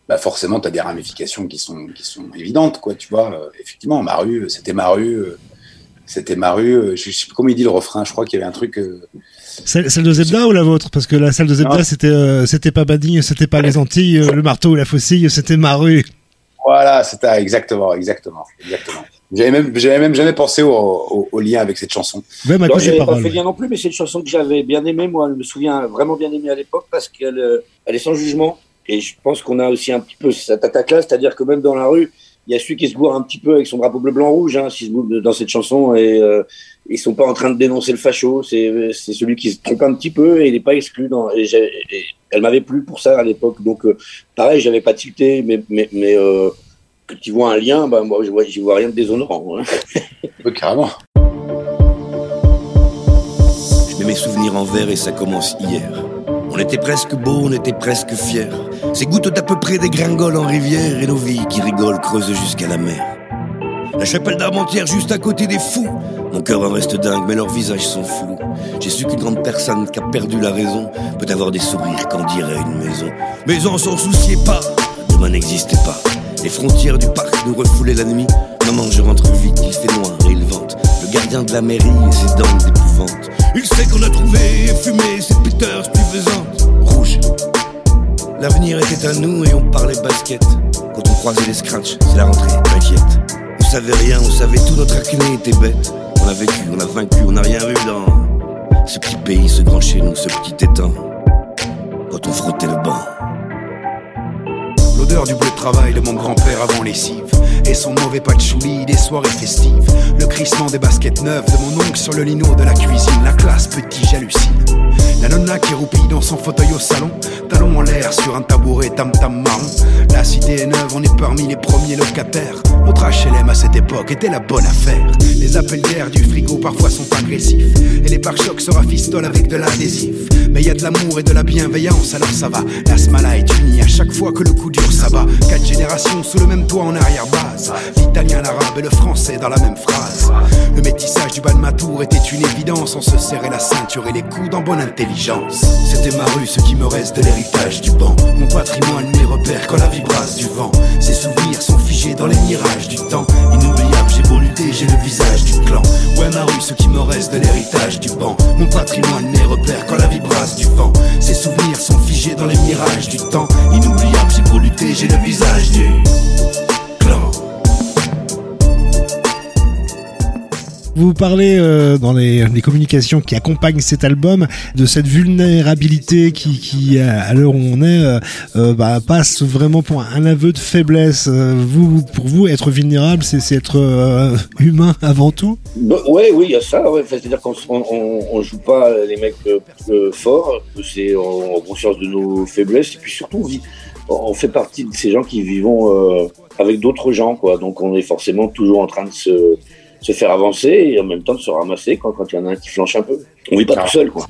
bah forcément, tu as des ramifications qui sont, qui sont évidentes, quoi, tu vois. Euh, effectivement, ma rue, c'était ma rue, euh, c'était ma rue. euh, je sais plus comment il dit le refrain, je crois qu'il y avait un truc. euh, Celle, celle de Zebda ou la vôtre? Parce que la salle de Zebda, Non. c'était euh, c'était pas Bading, c'était pas les Antilles, euh, le marteau ou la faucille, c'était ma rue. Voilà, c'était exactement, exactement, exactement. J'avais même, j'avais même jamais pensé au, au- au lien avec cette chanson. Même à j'avais pas paroles. fait lien non plus, mais c'est une chanson que j'avais bien aimée, moi. Je me souviens vraiment bien aimée à l'époque parce qu'elle euh, elle est sans jugement. Et je pense qu'on a aussi un petit peu cette attaque-là, c'est-à-dire que même dans la rue, il y a celui qui se bourre un petit peu avec son drapeau bleu, blanc, rouge, hein, s'il se bourre dans cette chanson, et euh, ils sont pas en train de dénoncer le facho, c'est c'est celui qui se trompe un petit peu et il n'est pas exclu. Dans, et, j'ai- et elle m'avait plu pour ça à l'époque, donc euh, pareil, j'avais pas tilté, mais, mais, mais euh, que tu vois un lien, bah, moi, je vois, j'y vois rien de déshonorant. hein. Oui, carrément. Je mets mes souvenirs en verre et ça commence hier. On était presque beaux, on était presque fiers. Ces gouttes d'à peu près dégringolent en rivière et nos vies qui rigolent creusent jusqu'à la mer. La chapelle d'Armentière juste à côté des fous. Mon cœur en reste dingue, mais leurs visages sont flous. J'ai su qu'une grande personne qui a perdu la raison peut avoir des sourires qu'en dirait une maison. Mais on s'en souciait pas, demain n'existait pas. Les frontières du parc nous refoulaient la nuit. Maman, je rentre vite, il fait noir et il vente. Le gardien de la mairie et ses dents d'épouvante. Il sait qu'on a trouvé et fumé cette putain stupéfisante. Rouge. L'avenir était à nous et on parlait basket. Quand on croisait les scratchs, c'est la rentrée, t'inquiète. On savait rien, on savait tout, notre acné était bête. On a vécu, on a vaincu, on n'a rien vu dans ce petit pays, ce grand chez nous, ce petit étang. Quand on frottait le banc. L'odeur du bleu de travail de mon grand-père avant lessive Et son mauvais patchouli des soirées festives. Le crissement des baskets neuves de mon oncle sur le lino de la cuisine. La classe petit j'hallucine. La nonna qui roupille dans son fauteuil au salon. Talons en l'air sur un tabouret tam-tam marron. La cité est neuve, on est parmi les premiers locataires. Notre HLM à cette époque était la bonne affaire. Les appels d'air du frigo parfois sont agressifs. Et les pare-chocs se rafistolent avec de l'adhésif. Mais y a de l'amour et de la bienveillance alors ça va. L'asmala est unie à chaque fois que le coup dur s'abat Quatre générations sous le même toit en arrière-base. L'italien, l'arabe et le français dans la même phrase. Le métissage du Balmatour était une évidence. On se serrait la ceinture et les coudes en bonne intelligence. C'était ma rue, ce qui me reste de l'héritage du banc. Mon patrimoine, mes repères quand la vie brasse du vent. Ces souvenirs sont figés dans les mirages du temps. Inoubliable, j'ai beau j'ai le visage du clan. Ouais ma rue, ce qui me reste de l'héritage du banc. Mon patrimoine, mes repères quand la vie brasse du vent. Ces souvenirs sont figés dans les mirages du temps. Inoubliable, j'ai beau j'ai le visage du clan Vous parlez euh, dans les, les communications qui accompagnent cet album de cette vulnérabilité qui, qui à l'heure où on est, euh, euh, bah, passe vraiment pour un aveu de faiblesse. Euh, vous, pour vous, être vulnérable, c'est c'est être euh, humain avant tout? Bah, ouais, oui, il y a ça. Ouais. Enfin, C'est-à-dire qu'on on, on, on joue pas les mecs euh, euh, forts, c'est en, en conscience de nos faiblesses. Et puis surtout, on, vit- on fait partie de ces gens qui vivons euh, avec d'autres gens, quoi. Donc on est forcément toujours en train de se, se faire avancer et en même temps de se ramasser quand quand il y en a un qui flanche un peu. On vit pas tout seul, quoi.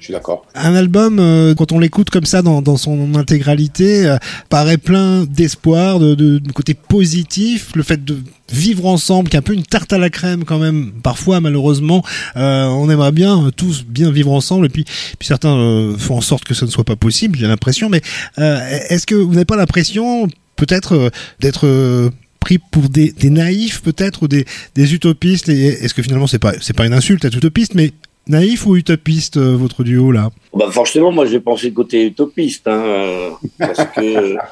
Je suis d'accord. Un album, euh, quand on l'écoute comme ça dans, son intégralité, euh, paraît plein d'espoir, de, côté positif, le fait de vivre ensemble, qui est un peu une tarte à la crème quand même. Parfois, malheureusement, euh, on aimerait bien tous bien vivre ensemble, et puis, certains font en sorte que ça ne soit pas possible. J'ai l'impression. Mais est-ce que vous n'avez pas l'impression, peut-être, d'être pris pour des, naïfs peut-être ou des, utopistes et est-ce que finalement c'est pas c'est pas une insulte être utopiste mais naïf ou utopiste euh, votre duo là? Bah forcément, moi j'ai pensé côté utopiste, hein, euh, parce que.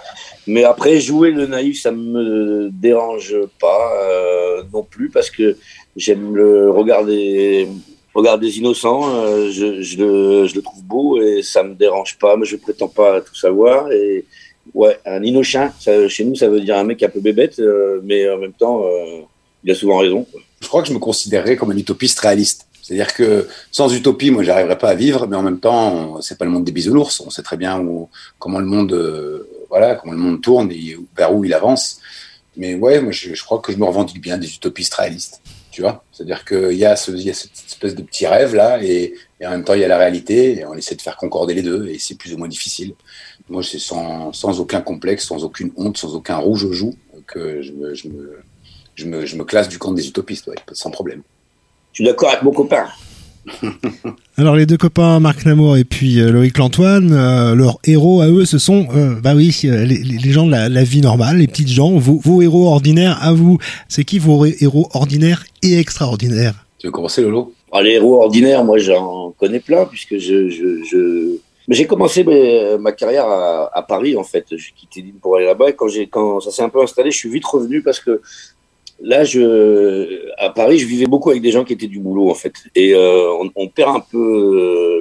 Mais après jouer le naïf, ça me dérange pas euh, non plus parce que j'aime le regarder. Regard des innocents, euh, je, je, le, je le trouve beau et ça me dérange pas. Mais je prétends pas tout savoir. Et ouais, un innocent, ça, chez nous, ça veut dire un mec un peu bébête, euh, mais en même temps, euh, il a souvent raison. quoi. Je crois que je me considérerais comme un utopiste réaliste. C'est-à-dire que sans utopie, moi, j'arriverais pas à vivre, mais en même temps, c'est pas le monde des bisounours. On sait très bien où, comment le monde, euh, voilà, comment le monde tourne et vers où il avance. Mais ouais, moi, je, crois que je me revendique bien des utopistes réalistes. Tu vois C'est-à-dire qu'il y, y a cette espèce de petit rêve là, et, en même temps, il y a la réalité, et on essaie de faire concorder les deux, et c'est plus ou moins difficile. Moi, c'est sans, aucun complexe, sans aucune honte, sans aucun rouge aux joues, que je me, classe du camp des utopistes, sans problème. Je suis d'accord avec mon copain. Alors les deux copains Marc Namour et puis euh, Loïc Lantoine, euh, leurs héros à eux, ce sont, euh, bah oui, euh, les, gens de la, la vie normale, les petites gens, vos, vos héros ordinaires à vous. C'est qui vos héros ordinaires et extraordinaires? Tu veux commencer, Lolo? Alors, les héros ordinaires, moi, j'en connais plein, puisque je. je, je... Mais J'ai commencé ma carrière à, à Paris, en fait. J'ai quitté Lille pour aller là-bas. Et quand, j'ai, quand ça s'est un peu installé, je suis vite revenu parce que là, je, à Paris, je vivais beaucoup avec des gens qui étaient du boulot, en fait. Et euh, on, on perd un peu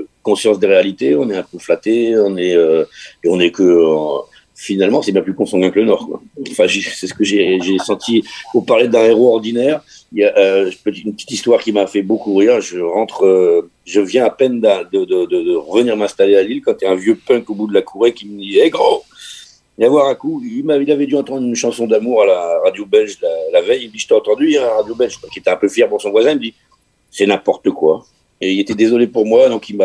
euh, conscience des réalités. On est un peu flatté. On est, euh, et on est que. euh, finalement, c'est bien plus consanguin que le Nord. Quoi. Enfin, c'est ce que j'ai, senti. Pour parler d'un héros ordinaire, il y a euh, une petite histoire qui m'a fait beaucoup rire. Je rentre, euh, je viens à peine de, de, de, de revenir m'installer à Lille quand il y a un vieux punk au bout de la courée qui me dit Hé gros Viens voir un coup. Il, avait dû entendre une chanson d'amour à la radio belge la, veille. Il dit Je t'ai entendu hier à la radio belge, qui était un peu fier pour son voisin. Il me dit C'est n'importe quoi. Et il était désolé pour moi, donc il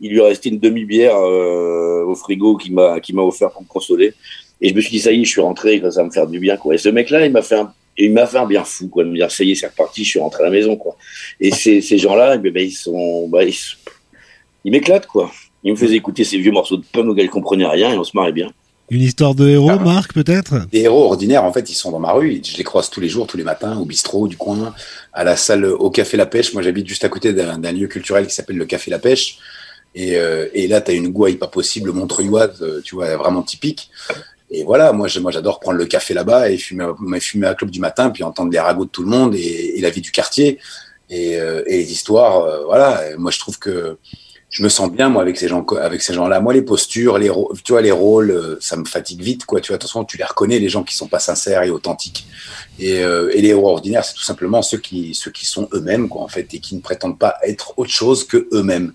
il lui est resté une demi-bière euh, au frigo qu'il m'a, qu'il m'a offert pour me consoler. Et je me suis dit ça y est, je suis rentré, ça va me faire du bien quoi. Et ce mec-là, il m'a fait un, fait un bien fou quoi, de me dire ça y est, c'est reparti, je suis rentré à la maison quoi. Et ces, gens-là, eh ben, ils sont, bah, ils, m'éclatent quoi. Ils me faisaient écouter ces vieux morceaux de punk auxquels je comprenais rien et on se marrait bien. Une histoire de héros, Ah. Marc peut-être? Des héros ordinaires, en fait, ils sont dans ma rue. Je les croise tous les jours, tous les matins, au bistrot du coin, à la salle, au Café La Pêche. Moi, j'habite juste à côté d'un lieu culturel qui s'appelle le Café La Pêche. Et, euh, et là, tu as une gouaille pas possible, montreuilloise, euh, tu vois, vraiment typique. Et voilà, moi, j'adore prendre le café là-bas et fumer, me fumer à club du matin, puis entendre les ragots de tout le monde et, et la vie du quartier et, euh, et les histoires. euh, voilà, Et moi, je trouve que je me sens bien moi avec ces gens avec ces gens-là. Moi les postures, les tu vois les rôles, euh, ça me fatigue vite quoi. Tu vois, de toute façon tu les reconnais les gens qui sont pas sincères et authentiques. Et, euh, et les héros ordinaires, c'est tout simplement ceux qui ceux qui sont eux-mêmes quoi en fait et qui ne prétendent pas être autre chose que eux-mêmes.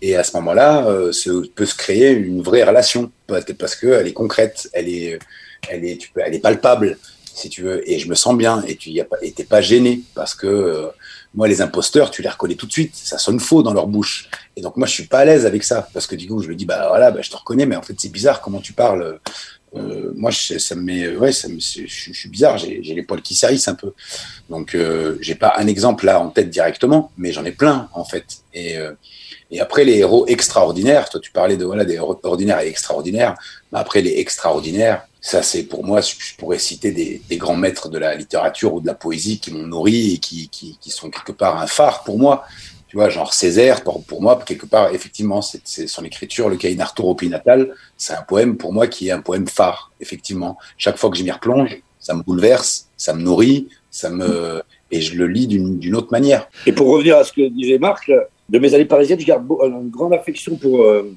Et à ce moment-là, euh, se, peut se créer une vraie relation parce que elle est concrète, elle est elle est tu peux elle est palpable si tu veux et je me sens bien et tu y as pas et t'es pas gêné parce que euh, moi les imposteurs tu les reconnais tout de suite. Ça sonne faux dans leur bouche. Et donc moi je suis pas à l'aise avec ça. Parce que du coup je me dis bah voilà bah, je te reconnais mais en fait c'est bizarre comment tu parles. Euh, moi je, ça me met ouais ça me, je, suis bizarre. J'ai les poils qui s'hérissent un peu. Donc euh, j'ai pas un exemple là en tête directement mais j'en ai plein en fait. Et euh, et après les héros extraordinaires toi tu parlais de voilà des héros ordinaires et extraordinaires. Mais après les extraordinaires ça c'est pour moi je pourrais citer des, grands maîtres de la littérature ou de la poésie qui m'ont nourri et qui, sont quelque part un phare pour moi tu vois, genre Césaire, pour, moi, quelque part, effectivement, c'est son écriture, le Cahier d'Arthur au pays natal, c'est un poème, pour moi, qui est un poème phare, effectivement. Chaque fois que je m'y replonge, ça me bouleverse, ça me nourrit, ça me, et je le lis d'une autre manière. Et pour revenir à ce que disait Marc, de mes années parisiennes, je garde une grande affection pour, euh,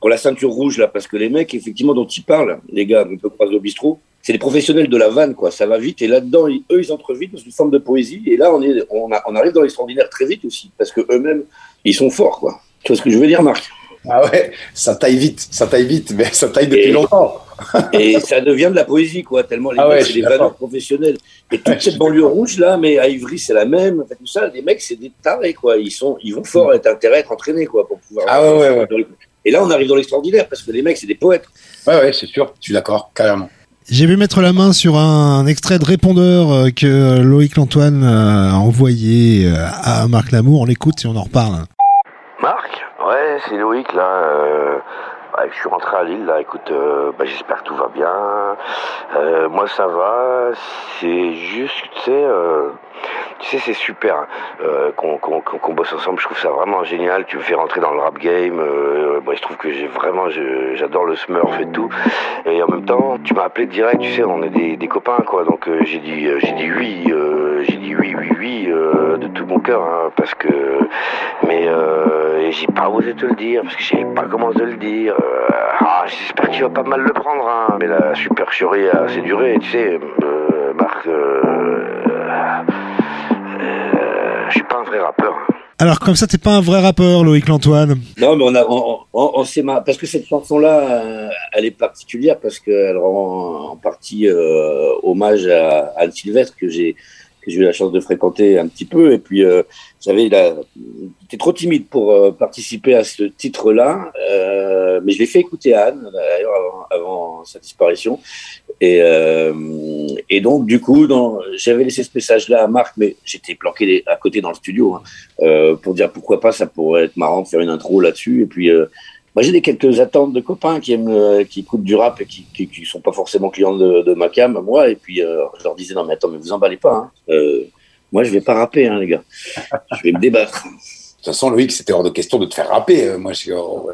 pour la ceinture rouge, là, parce que les mecs, effectivement, dont ils parlent, les gars, on peut croiser au bistrot, c'est les professionnels de la vanne, quoi. Ça va vite, et là-dedans, ils- eux, ils entrent vite dans une forme de poésie, et là, on, est, on, a- on arrive dans l'extraordinaire très vite aussi, parce que eux-mêmes, ils sont forts, quoi. Tu vois ce que je veux dire, Marc? Ah ouais, ça taille vite, ça taille vite, mais ça taille depuis Et- longtemps. Et ça devient de la poésie, quoi, tellement les Ah mecs, c'est des valeurs professionnels. Et toute cette banlieue rouge, là, mais à Ivry, c'est la même. En fait, tout ça, les mecs, c'est des tarés, quoi. Ils, sont, ils vont fort, être intérêt à être entraînés, quoi, pour pouvoir. Ah ouais, ouais, ouais. Et là, on arrive dans l'extraordinaire, parce que les mecs, c'est des poètes. Ouais, ouais, c'est sûr, je suis d'accord, carrément. J'ai vu mettre la main sur un extrait de répondeur euh, que Loïc Lantoine euh, a envoyé euh, à Marc Lamour. On l'écoute et on en reparle. Marc Ouais, c'est Loïc là. Euh, ouais, je suis rentré à Lille là. Écoute, euh, bah, j'espère que tout va bien. Euh, moi ça va. C'est juste, tu sais, euh, tu sais, c'est super hein, euh, qu'on bosse ensemble. Je trouve ça vraiment génial. Tu me fais rentrer dans le rap game. Euh, bah, je trouve que j'ai vraiment, j'adore le Smurf et tout. Et en même temps, tu m'as appelé direct. Tu sais, on est des, copains quoi. Donc euh, j'ai dit, j'ai dit oui, j'ai dit oui, oui, oui de tout mon cœur hein, parce que mais j'ai pas osé te le dire parce que je savais pas comment te le dire. Ah, j'espère que tu vas pas mal le prendre, hein. Mais la supercherie a assez duré, tu sais, Marc. Euh, euh, je suis pas un vrai rappeur. hein. Alors comme ça, t'es pas un vrai rappeur, Loïc Lantoine. Non, mais on a, on, on, on s'est mar- parce que cette chanson-là, euh, elle est particulière parce qu'elle rend en partie euh, hommage à Anne Sylvestre que j'ai que j'ai eu la chance de fréquenter un petit peu et puis euh, j'avais la, j'étais trop timide pour euh, participer à ce titre-là, euh, mais je l'ai fait écouter à Anne d'ailleurs avant, avant sa disparition et euh, et donc du coup, j'avais laissé ce message-là à Marc, mais j'étais planqué à côté dans le studio. hein euh, pour dire pourquoi pas, ça pourrait être marrant de faire une intro là-dessus. Et puis, euh, moi, j'ai des quelques attentes de copains qui aiment, euh, qui écoutent du rap et qui, qui, sont pas forcément clients de, de ma cam, moi. Et puis, euh, je leur disais, non, mais attends, mais vous emballez pas. Hein. Moi, je vais pas rapper, hein, les gars. Je vais me débattre. Toute façon, Loïc, c'était hors de question de te faire rapper. Euh, Moi,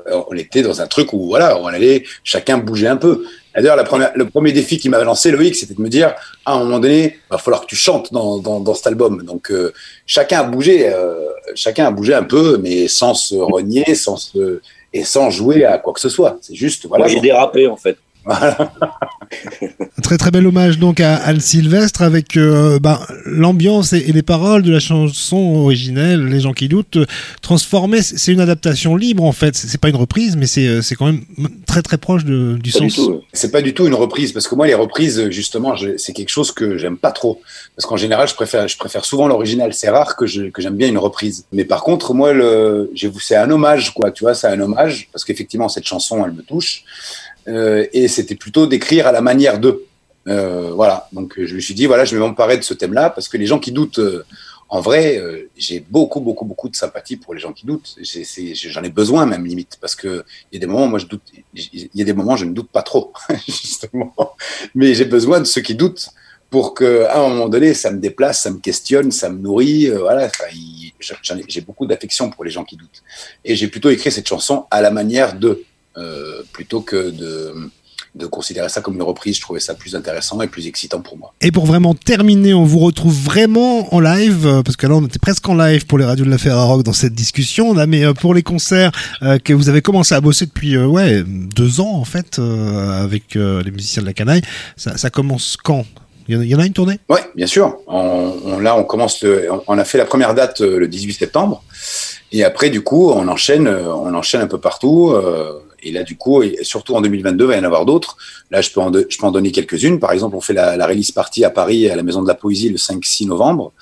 on, était dans un truc où, voilà, on allait chacun bouger un peu. D'ailleurs, le premier défi qu'il m'avait lancé, Loïc, c'était de me dire, à un moment donné, va falloir que tu chantes dans, dans, cet album. Donc, euh, chacun a bougé, euh, chacun a bougé un peu, mais sans se renier, sans se, et sans jouer à quoi que ce soit. C'est juste, voilà. j'ai dérapé, en fait. Un très très bel hommage donc à Anne Sylvestre avec euh, ben, l'ambiance et, et les paroles de la chanson originelle, Les gens qui doutent, transformées. C'est une adaptation libre en fait. C'est pas une reprise, mais c'est euh, c'est quand même très très proche de, du Pas sens. C'est pas du tout une reprise parce que moi les reprises justement c'est quelque chose que j'aime pas trop parce qu'en général je préfère je préfère souvent l'original c'est rare que je- que j'aime bien une reprise mais par contre moi le j'ai c'est un hommage quoi tu vois c'est un hommage parce qu'effectivement cette chanson elle me touche et c'était plutôt d'écrire à la manière d'eux Euh, voilà donc je me suis dit voilà je vais m'emparer de ce thème là parce que les gens qui doutent euh, en vrai, euh, j'ai beaucoup, beaucoup, beaucoup de sympathie pour les gens qui doutent. J'en ai besoin même limite parce que il y a des moments, moi je doute. Il y a des moments, je ne doute pas trop, justement. Mais j'ai besoin de ceux qui doutent pour que, un moment donné, ça me déplace, ça me questionne, ça me nourrit. euh, voilà, j'ai beaucoup d'affection pour les gens qui doutent. Et j'ai plutôt écrit cette chanson à la manière de, euh, plutôt que de de considérer ça comme une reprise, je trouvais ça plus intéressant et plus excitant pour moi. Et pour vraiment terminer, on vous retrouve vraiment en live, euh, parce que là on était presque en live pour les radios de la Ferrarock dans cette discussion, là, mais euh, pour les concerts euh, que vous avez commencé à bosser depuis euh, ouais deux ans en fait euh, avec euh, les musiciens de la canaille, ça, ça commence quand? Il y, en a, une tournée? Oui, bien sûr. On, on- là, on commence le, on- on a fait la première date euh, le 18 septembre, et après, du coup, on enchaîne, euh, on enchaîne un peu partout. Euh, et là, du coup, et surtout en 2022, il va y en avoir d'autres. Là, je peux en, je peux en donner quelques-unes. Par exemple, on fait la, release party à Paris, à la Maison de la Poésie, le 5-6 novembre.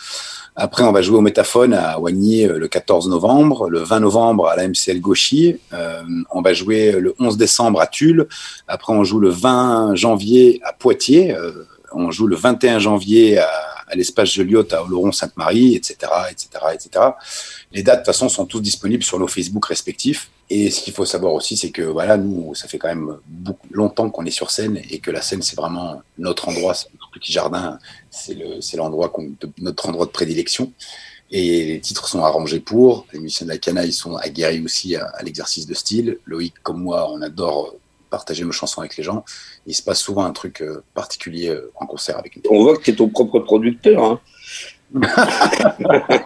Après, on va jouer au Métaphone à Wagny euh, le 14 novembre, le 20 novembre à la MCL Gauchy. Euh, on va jouer le 11 décembre à Tulle. Après, on joue le 20 janvier à Poitiers. Euh, on joue le 21 janvier à, l'espace Joliot à Oloron-Sainte-Marie, etc., etc., etc. Les dates, de toute façon, sont tous disponibles sur nos Facebook respectifs. Et ce qu'il faut savoir aussi, c'est que voilà, nous, ça fait quand même beaucoup longtemps qu'on est sur scène et que la scène, c'est vraiment notre endroit, c'est notre petit jardin, c'est le, c'est l'endroit qu'on, de- notre endroit de prédilection. Et les titres sont arrangés pour. Les musiciens de la canaille sont aguerris aussi à, à l'exercice de style. Loïc, comme moi, on adore partager nos chansons avec les gens. Il se passe souvent un truc euh, particulier euh, en concert avec nous. On voit que tu es ton propre producteur. Hein.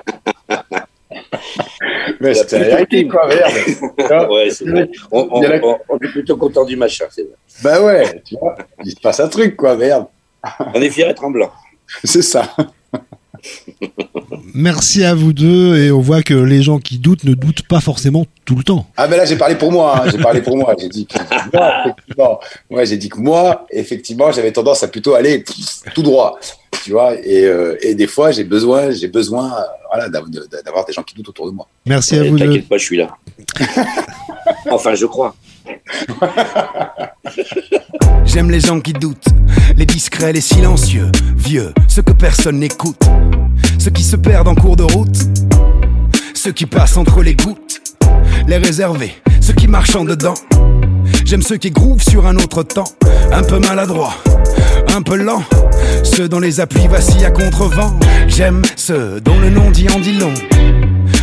Mais la vérité, petite. quoi, merde. Ouais, c'est vrai. On, on- est plutôt content du machin, c'est vrai. Bah ouais, tu vois, il se passe un truc, quoi, merde. On est fiers et tremblants. C'est ça. Merci à vous deux et on voit que les gens qui doutent ne doutent pas forcément tout le temps. Ah ben là j'ai parlé pour moi, hein. j'ai parlé pour moi. J'ai dit que moi, effectivement, moi j'ai dit que moi, effectivement, j'avais tendance à plutôt aller pff, tout droit, tu vois. Et, euh, et des fois j'ai besoin, j'ai besoin, voilà, d'avoir des gens qui doutent autour de moi. Merci à Et vous deux. T'inquiète pas, je suis là. enfin, je crois. J'aime les gens qui doutent, les discrets, les silencieux, vieux, ceux que personne n'écoute, ceux qui se perdent en cours de route, ceux qui passent entre les gouttes, les réservés, ceux qui marchent en dedans. J'aime ceux qui grouvent sur un autre temps, un peu maladroits, un peu lents, ceux dont les appuis vacillent à contre-vent. J'aime ceux dont le nom dit en dit long.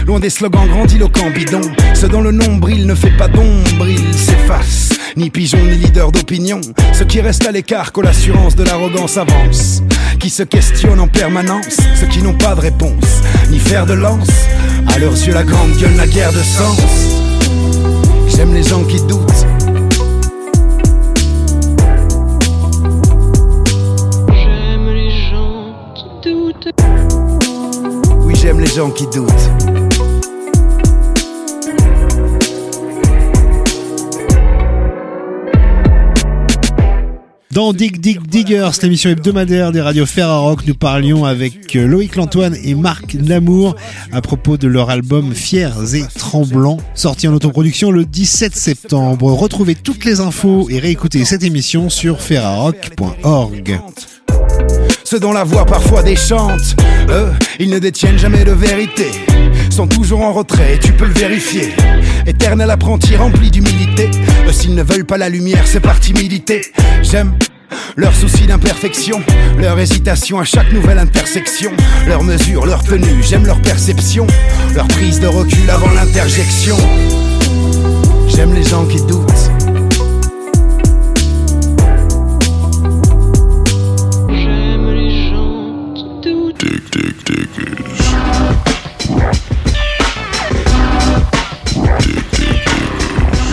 Loin des slogans grandiloquents bidons Ceux dont le nombril ne fait pas d'ombre Ils s'effacent Ni pigeon ni leader d'opinion. Ceux qui restent à l'écart quand l'assurance de l'arrogance avance. Qui se questionnent en permanence. Ceux qui n'ont pas de réponse Ni fer de lance. À leurs yeux la grande gueule n'a guère de sens. J'aime les gens qui doutent. J'aime les gens qui doutent. Oui j'aime les gens qui doutent Dans Dig Dig Diggers, l'émission hebdomadaire des radios Ferrarock, nous parlions avec euh, Loïc Lantoine et Marc Lamour à propos de leur album Fiers et Tremblants, sorti en autoproduction le 17 septembre. Retrouvez toutes les infos et réécoutez cette émission sur ferrarock.org. Ceux dont la voix parfois déchante, eux, ils ne détiennent jamais de vérité. Sont toujours en retrait, tu peux le vérifier. Éternel apprenti rempli d'humilité. S'ils ne veulent pas la lumière, c'est par timidité. J'aime leur souci d'imperfection, leur hésitation à chaque nouvelle intersection, leur mesure, leur tenue, j'aime leur perception, leur prise de recul avant l'interjection. J'aime les gens qui doutent.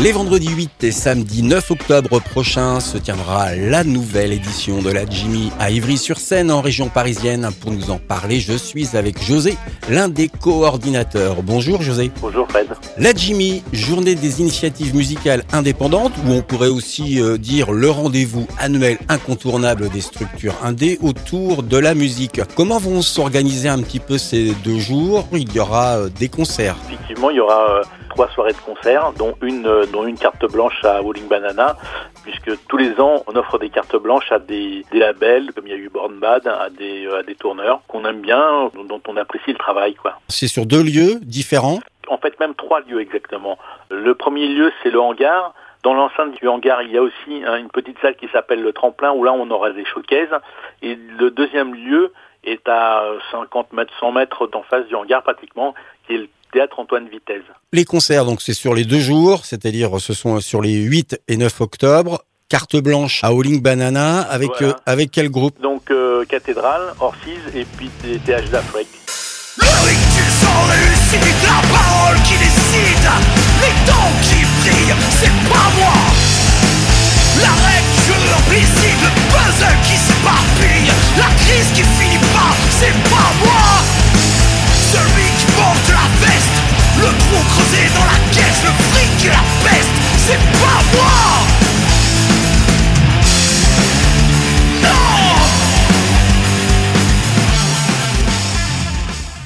Les vendredis 8 et samedi 9 octobre prochains se tiendra la nouvelle édition de la Jimmy à Ivry-sur-Seine en région parisienne. Pour nous en parler, je suis avec José, l'un des coordinateurs. Bonjour José. Bonjour Fred. La Jimmy, journée des initiatives musicales indépendantes, ou on pourrait aussi euh, dire le rendez-vous annuel incontournable des structures indé autour de la musique. Comment vont s'organiser un petit peu ces deux jours? Il y aura euh, des concerts. Effectivement, il y aura euh, trois soirées de concert, dont une, euh, dont une carte blanche à Walling Banana, puisque tous les ans, on offre des cartes blanches à des, des labels, comme il y a eu Born Bad, à des, euh, à des tourneurs qu'on aime bien, dont- dont on apprécie le travail, quoi. C'est sur deux lieux différents? En fait, même trois lieux exactement. Le premier lieu, c'est le hangar. Dans l'enceinte du hangar, il y a aussi hein, une petite salle qui s'appelle le tremplin, où là, on aura des showcases. Et le deuxième lieu est à euh, 50 mètres, 100 mètres d'en face du hangar, pratiquement, qui est le théâtre Antoine Vitesse. Les concerts, donc c'est sur les deux jours, c'est-à-dire ce sont sur les 8 et 9 octobre. Carte blanche à Howling Banana, avec, Voilà. euh, avec quel groupe? Donc, euh, Cathédrale, Orphise et puis des TH d'Afrique. la parole qui décide, les dents qui brillent, c'est pas moi. La règle du jeu implicite, le puzzle qui s'éparpille, la crise qui finit pas, c'est pas moi. Le trou creusé dans la caisse, le fric et la peste, c'est pas moi. Non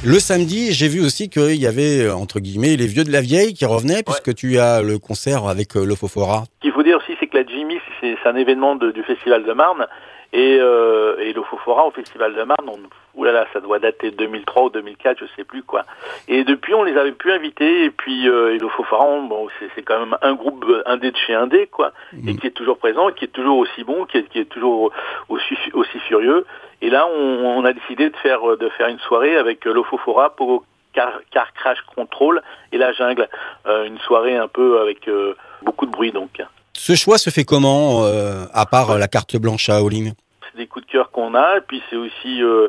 Le samedi, j'ai vu aussi qu'il y avait, entre guillemets, les vieux de la vieille qui revenaient, puisque tu as le concert avec euh, l'Ofofora. Ce qu'il faut dire aussi, c'est que la Jimmy, c'est c'est un événement de- du Festival de Marne. Et, euh, et l'Ofofora au Festival de Marne, on, oulala, ça doit dater de 2003 ou 2004, je sais plus quoi. Et depuis, on les avait pu inviter. Et puis, euh, et l'Ofofora, on- bon, c'est c'est quand même un groupe indé de chez indé, quoi, et qui est toujours présent, qui est toujours aussi bon, qui est, qui est toujours aussi, aussi furieux. Et là, on, on a décidé de faire de faire une soirée avec euh, l'Ofofora pour Car, Car Crash Control et la jungle, Euh, une soirée un peu avec euh, beaucoup de bruit donc. Ce choix se fait comment, euh, à part euh, la carte blanche à Howling c'est des coups de cœur qu'on a, et puis c'est aussi euh,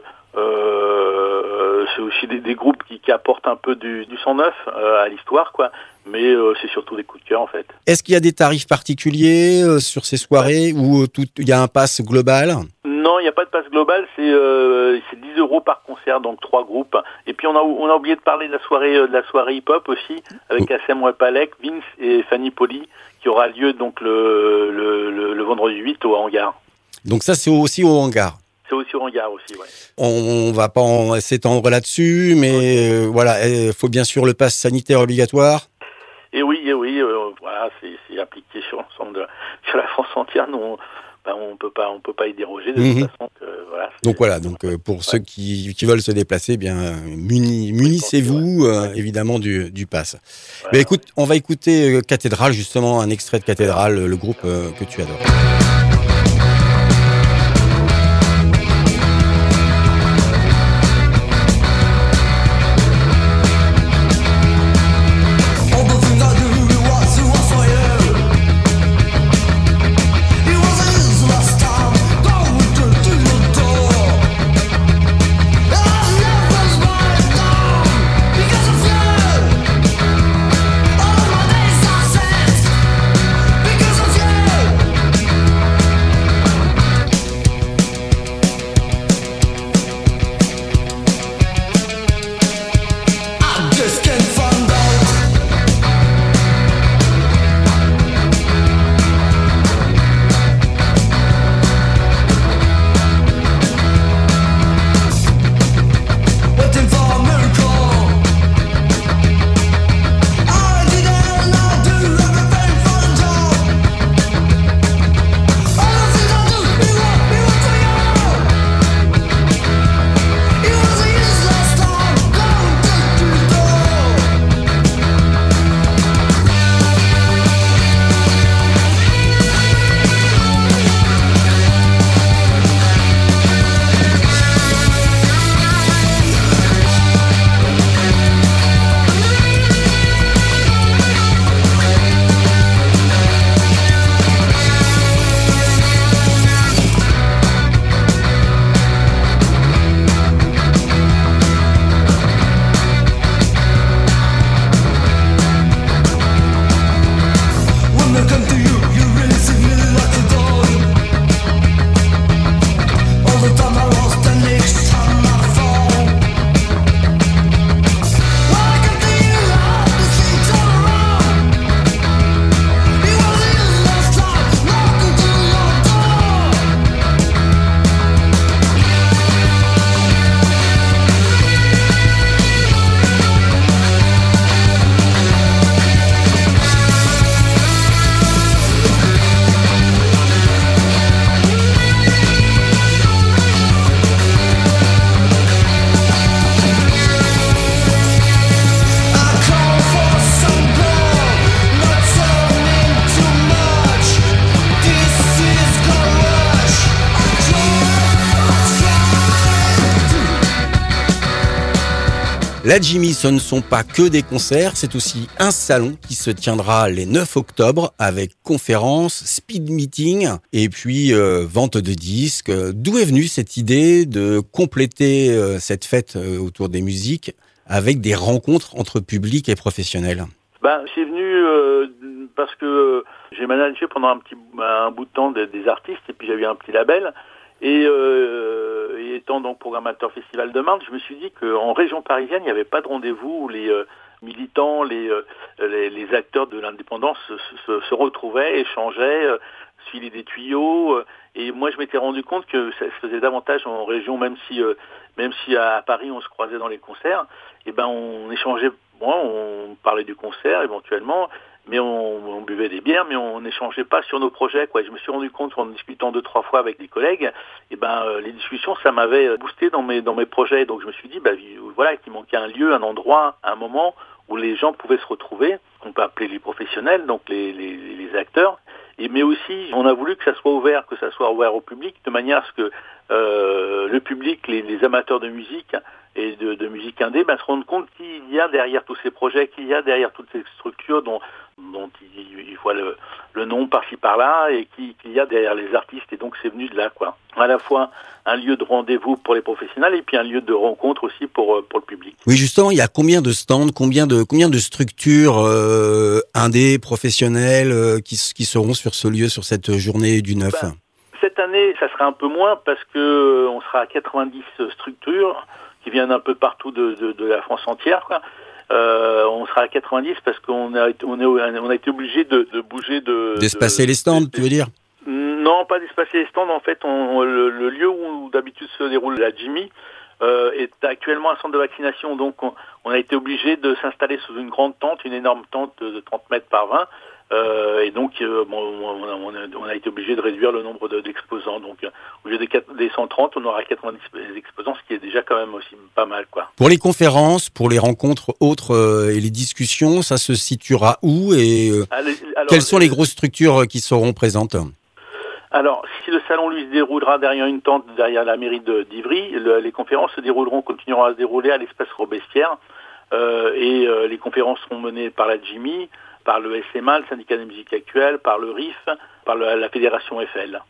c'est aussi des, groupes qui, apportent un peu du, du sang neuf à l'histoire, quoi. Mais euh, c'est surtout des coups de cœur en fait. Est-ce qu'il y a des tarifs particuliers euh, sur ces soirées ou euh, tout- il y a un pass global? Non, il n'y a pas de passe global, c'est euh, c'est 10 euros par concert, donc trois groupes. Et puis on a, on a oublié de parler de la soirée de la soirée hip-hop aussi, avec Assem Wapalek, Vince et Fanny Poli, qui aura lieu donc le, le, le, le vendredi 8 au hangar. Donc ça, c'est aussi au hangar. C'est aussi au hangar aussi, ouais. On va pas en s'étendre là-dessus, mais voilà, il faut bien sûr le pass sanitaire obligatoire. Et oui, et oui, euh, voilà, c'est appliqué sur l'ensemble de sur la France entière. Nous, on, ben, on peut pas, on peut pas y déroger de Mhm. toute façon. que, voilà, Donc voilà, donc euh, pour ceux qui, qui veulent se déplacer, eh bien muni- munissez-vous euh, évidemment du, du pass. Mais écoute, on va écouter euh, Cathédrale justement, un extrait de Cathédrale, le groupe euh, que tu adores. La Jimmy, ce ne sont pas que des concerts, c'est aussi un salon qui se tiendra les 9 octobre avec conférences, speed meeting et puis euh, vente de disques. D'où est venue cette idée de compléter euh, cette fête euh, autour des musiques avec des rencontres entre public et professionnels Ben, c'est venu parce que j'ai managé pendant un petit un bout de temps des, des artistes et puis j'avais un petit label. Et, euh, et étant donc programmateur Festival de Marne, je me suis dit qu'en région parisienne, il n'y avait pas de rendez-vous où les euh, militants, les, euh, les, les acteurs de l'indépendance se, retrouvaient, échangeaient, filaient des tuyaux. et moi, je m'étais rendu compte que ça se faisait davantage en région, même si, même si à Paris, on se croisait dans les concerts. Et ben, on échangeait, bon, on parlait du concert éventuellement, mais on, on buvait des bières, mais on n'échangeait pas sur nos projets. Quoi. Je me suis rendu compte en discutant deux trois fois avec des collègues, et ben euh, les discussions, ça m'avait boosté dans mes dans mes projets. Donc je me suis dit, bah voilà, qu'il manquait un lieu, un endroit, un moment où les gens pouvaient se retrouver. On peut appeler les professionnels, donc les, les, les acteurs. Et, mais aussi, on a voulu que ça soit ouvert, que ça soit ouvert au public, de manière à ce que euh, le public, les, les amateurs de musique et de, de musique indé, ben, se rendent compte qu'il y a derrière tous ces projets, qu'il y a derrière toutes ces structures dont, dont ils, ils voient le, le nom par-ci par-là et qui- qu'il y a derrière les artistes. Et donc c'est venu de là, quoi. À la fois un lieu de rendez-vous pour les professionnels et puis un lieu de rencontre aussi pour, euh, pour le public. Oui, justement, il y a combien de stands, combien de combien de structures euh, indé, professionnelles euh, qui, qui seront sur ce lieu sur cette journée du 9 Bah, cette année, ça sera un peu moins parce que euh, on sera à 90 structures qui viennent un peu partout de, de, de la France entière. Quoi. Euh, on sera à 90 parce qu'on a, on est, on a été obligé de, de bouger de... D'espacer les stands, tu veux dire? Non, pas d'espacer les stands. En fait, on, le, le lieu où d'habitude se déroule la Jimmy euh, est actuellement un centre de vaccination. Donc, on, on a été obligé de s'installer sous une grande tente, une énorme tente de 30 mètres par 20. Euh, et donc, euh, bon, on, a, on, été obligé de réduire le nombre d'exposants. De, donc, euh, au lieu des, des, 130, on aura 90 exposants, ce qui est déjà quand même aussi pas mal. Quoi. Pour les conférences, pour les rencontres autres et les discussions, ça se situera où et alors, quelles sont les grosses structures qui seront présentes? Alors, si le salon lui se déroulera derrière une tente, derrière la mairie d'Ivry, le, les conférences se dérouleront, continueront à se dérouler à l'espace Robespierre, euh, et euh, les conférences seront menées par la Jimmy, par le SMA, le syndicat de musique actuelle, par le RIF, par le, la fédération FL.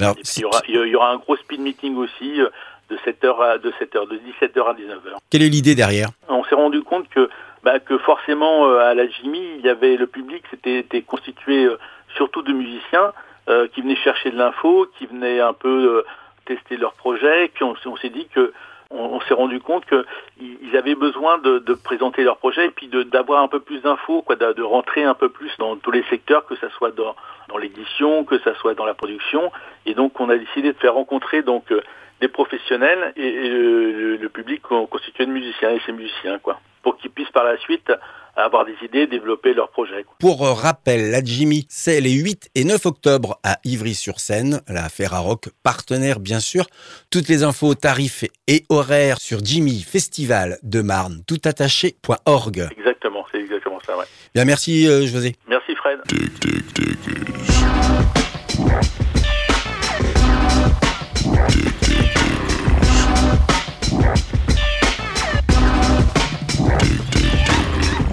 Alors, il, y aura, il y aura un gros speed meeting aussi euh, de 7h à de 7h, de 17h à 19h. Quelle est l'idée derrière? On s'est rendu compte que bah, que forcément euh, à la Jimmy, il y avait le public, c'était constitué euh, surtout de musiciens euh, qui venaient chercher de l'info, qui venaient un peu tester leurs projets, puis on, on s'est dit que on, s'est rendu compte qu'ils avaient besoin de, présenter leurs projets et puis d'avoir un peu plus d'infos, de, rentrer un peu plus dans tous les secteurs, que ça soit dans, l'édition, que ça soit dans la production. Et donc on a décidé de faire rencontrer donc euh, des professionnels et, le, le, public constitué de musiciens et ces musiciens, pour qu'ils puissent par la suite avoir des idées, développer leurs projets. Pour rappel, la Jimmy, c'est les 8 et 9 octobre à Ivry-sur-Seine, la Ferrarock, partenaire bien sûr. Toutes les infos, tarifs et horaires sur Jimmy Festival de Marne, toutattaché.org. Exactement, c'est exactement ça, ouais. Bien, merci euh, José. Merci Fred.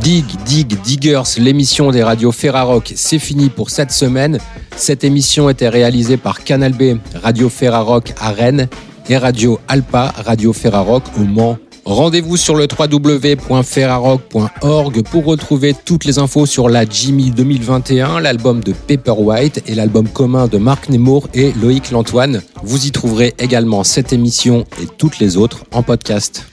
Dig, Dig, Diggers, l'émission des radios Ferrarock, c'est fini pour cette semaine. Cette émission était réalisée par Canal B, Radio Ferrarock à Rennes et Radio Alpa, Radio Ferrarock au Mans. Rendez-vous sur le www.ferrarock.org pour retrouver toutes les infos sur la Jimmy 2021, l'album de Paperwhite et l'album commun de Marc Nemour et Loïc Lantoine. Vous y trouverez également cette émission et toutes les autres en podcast.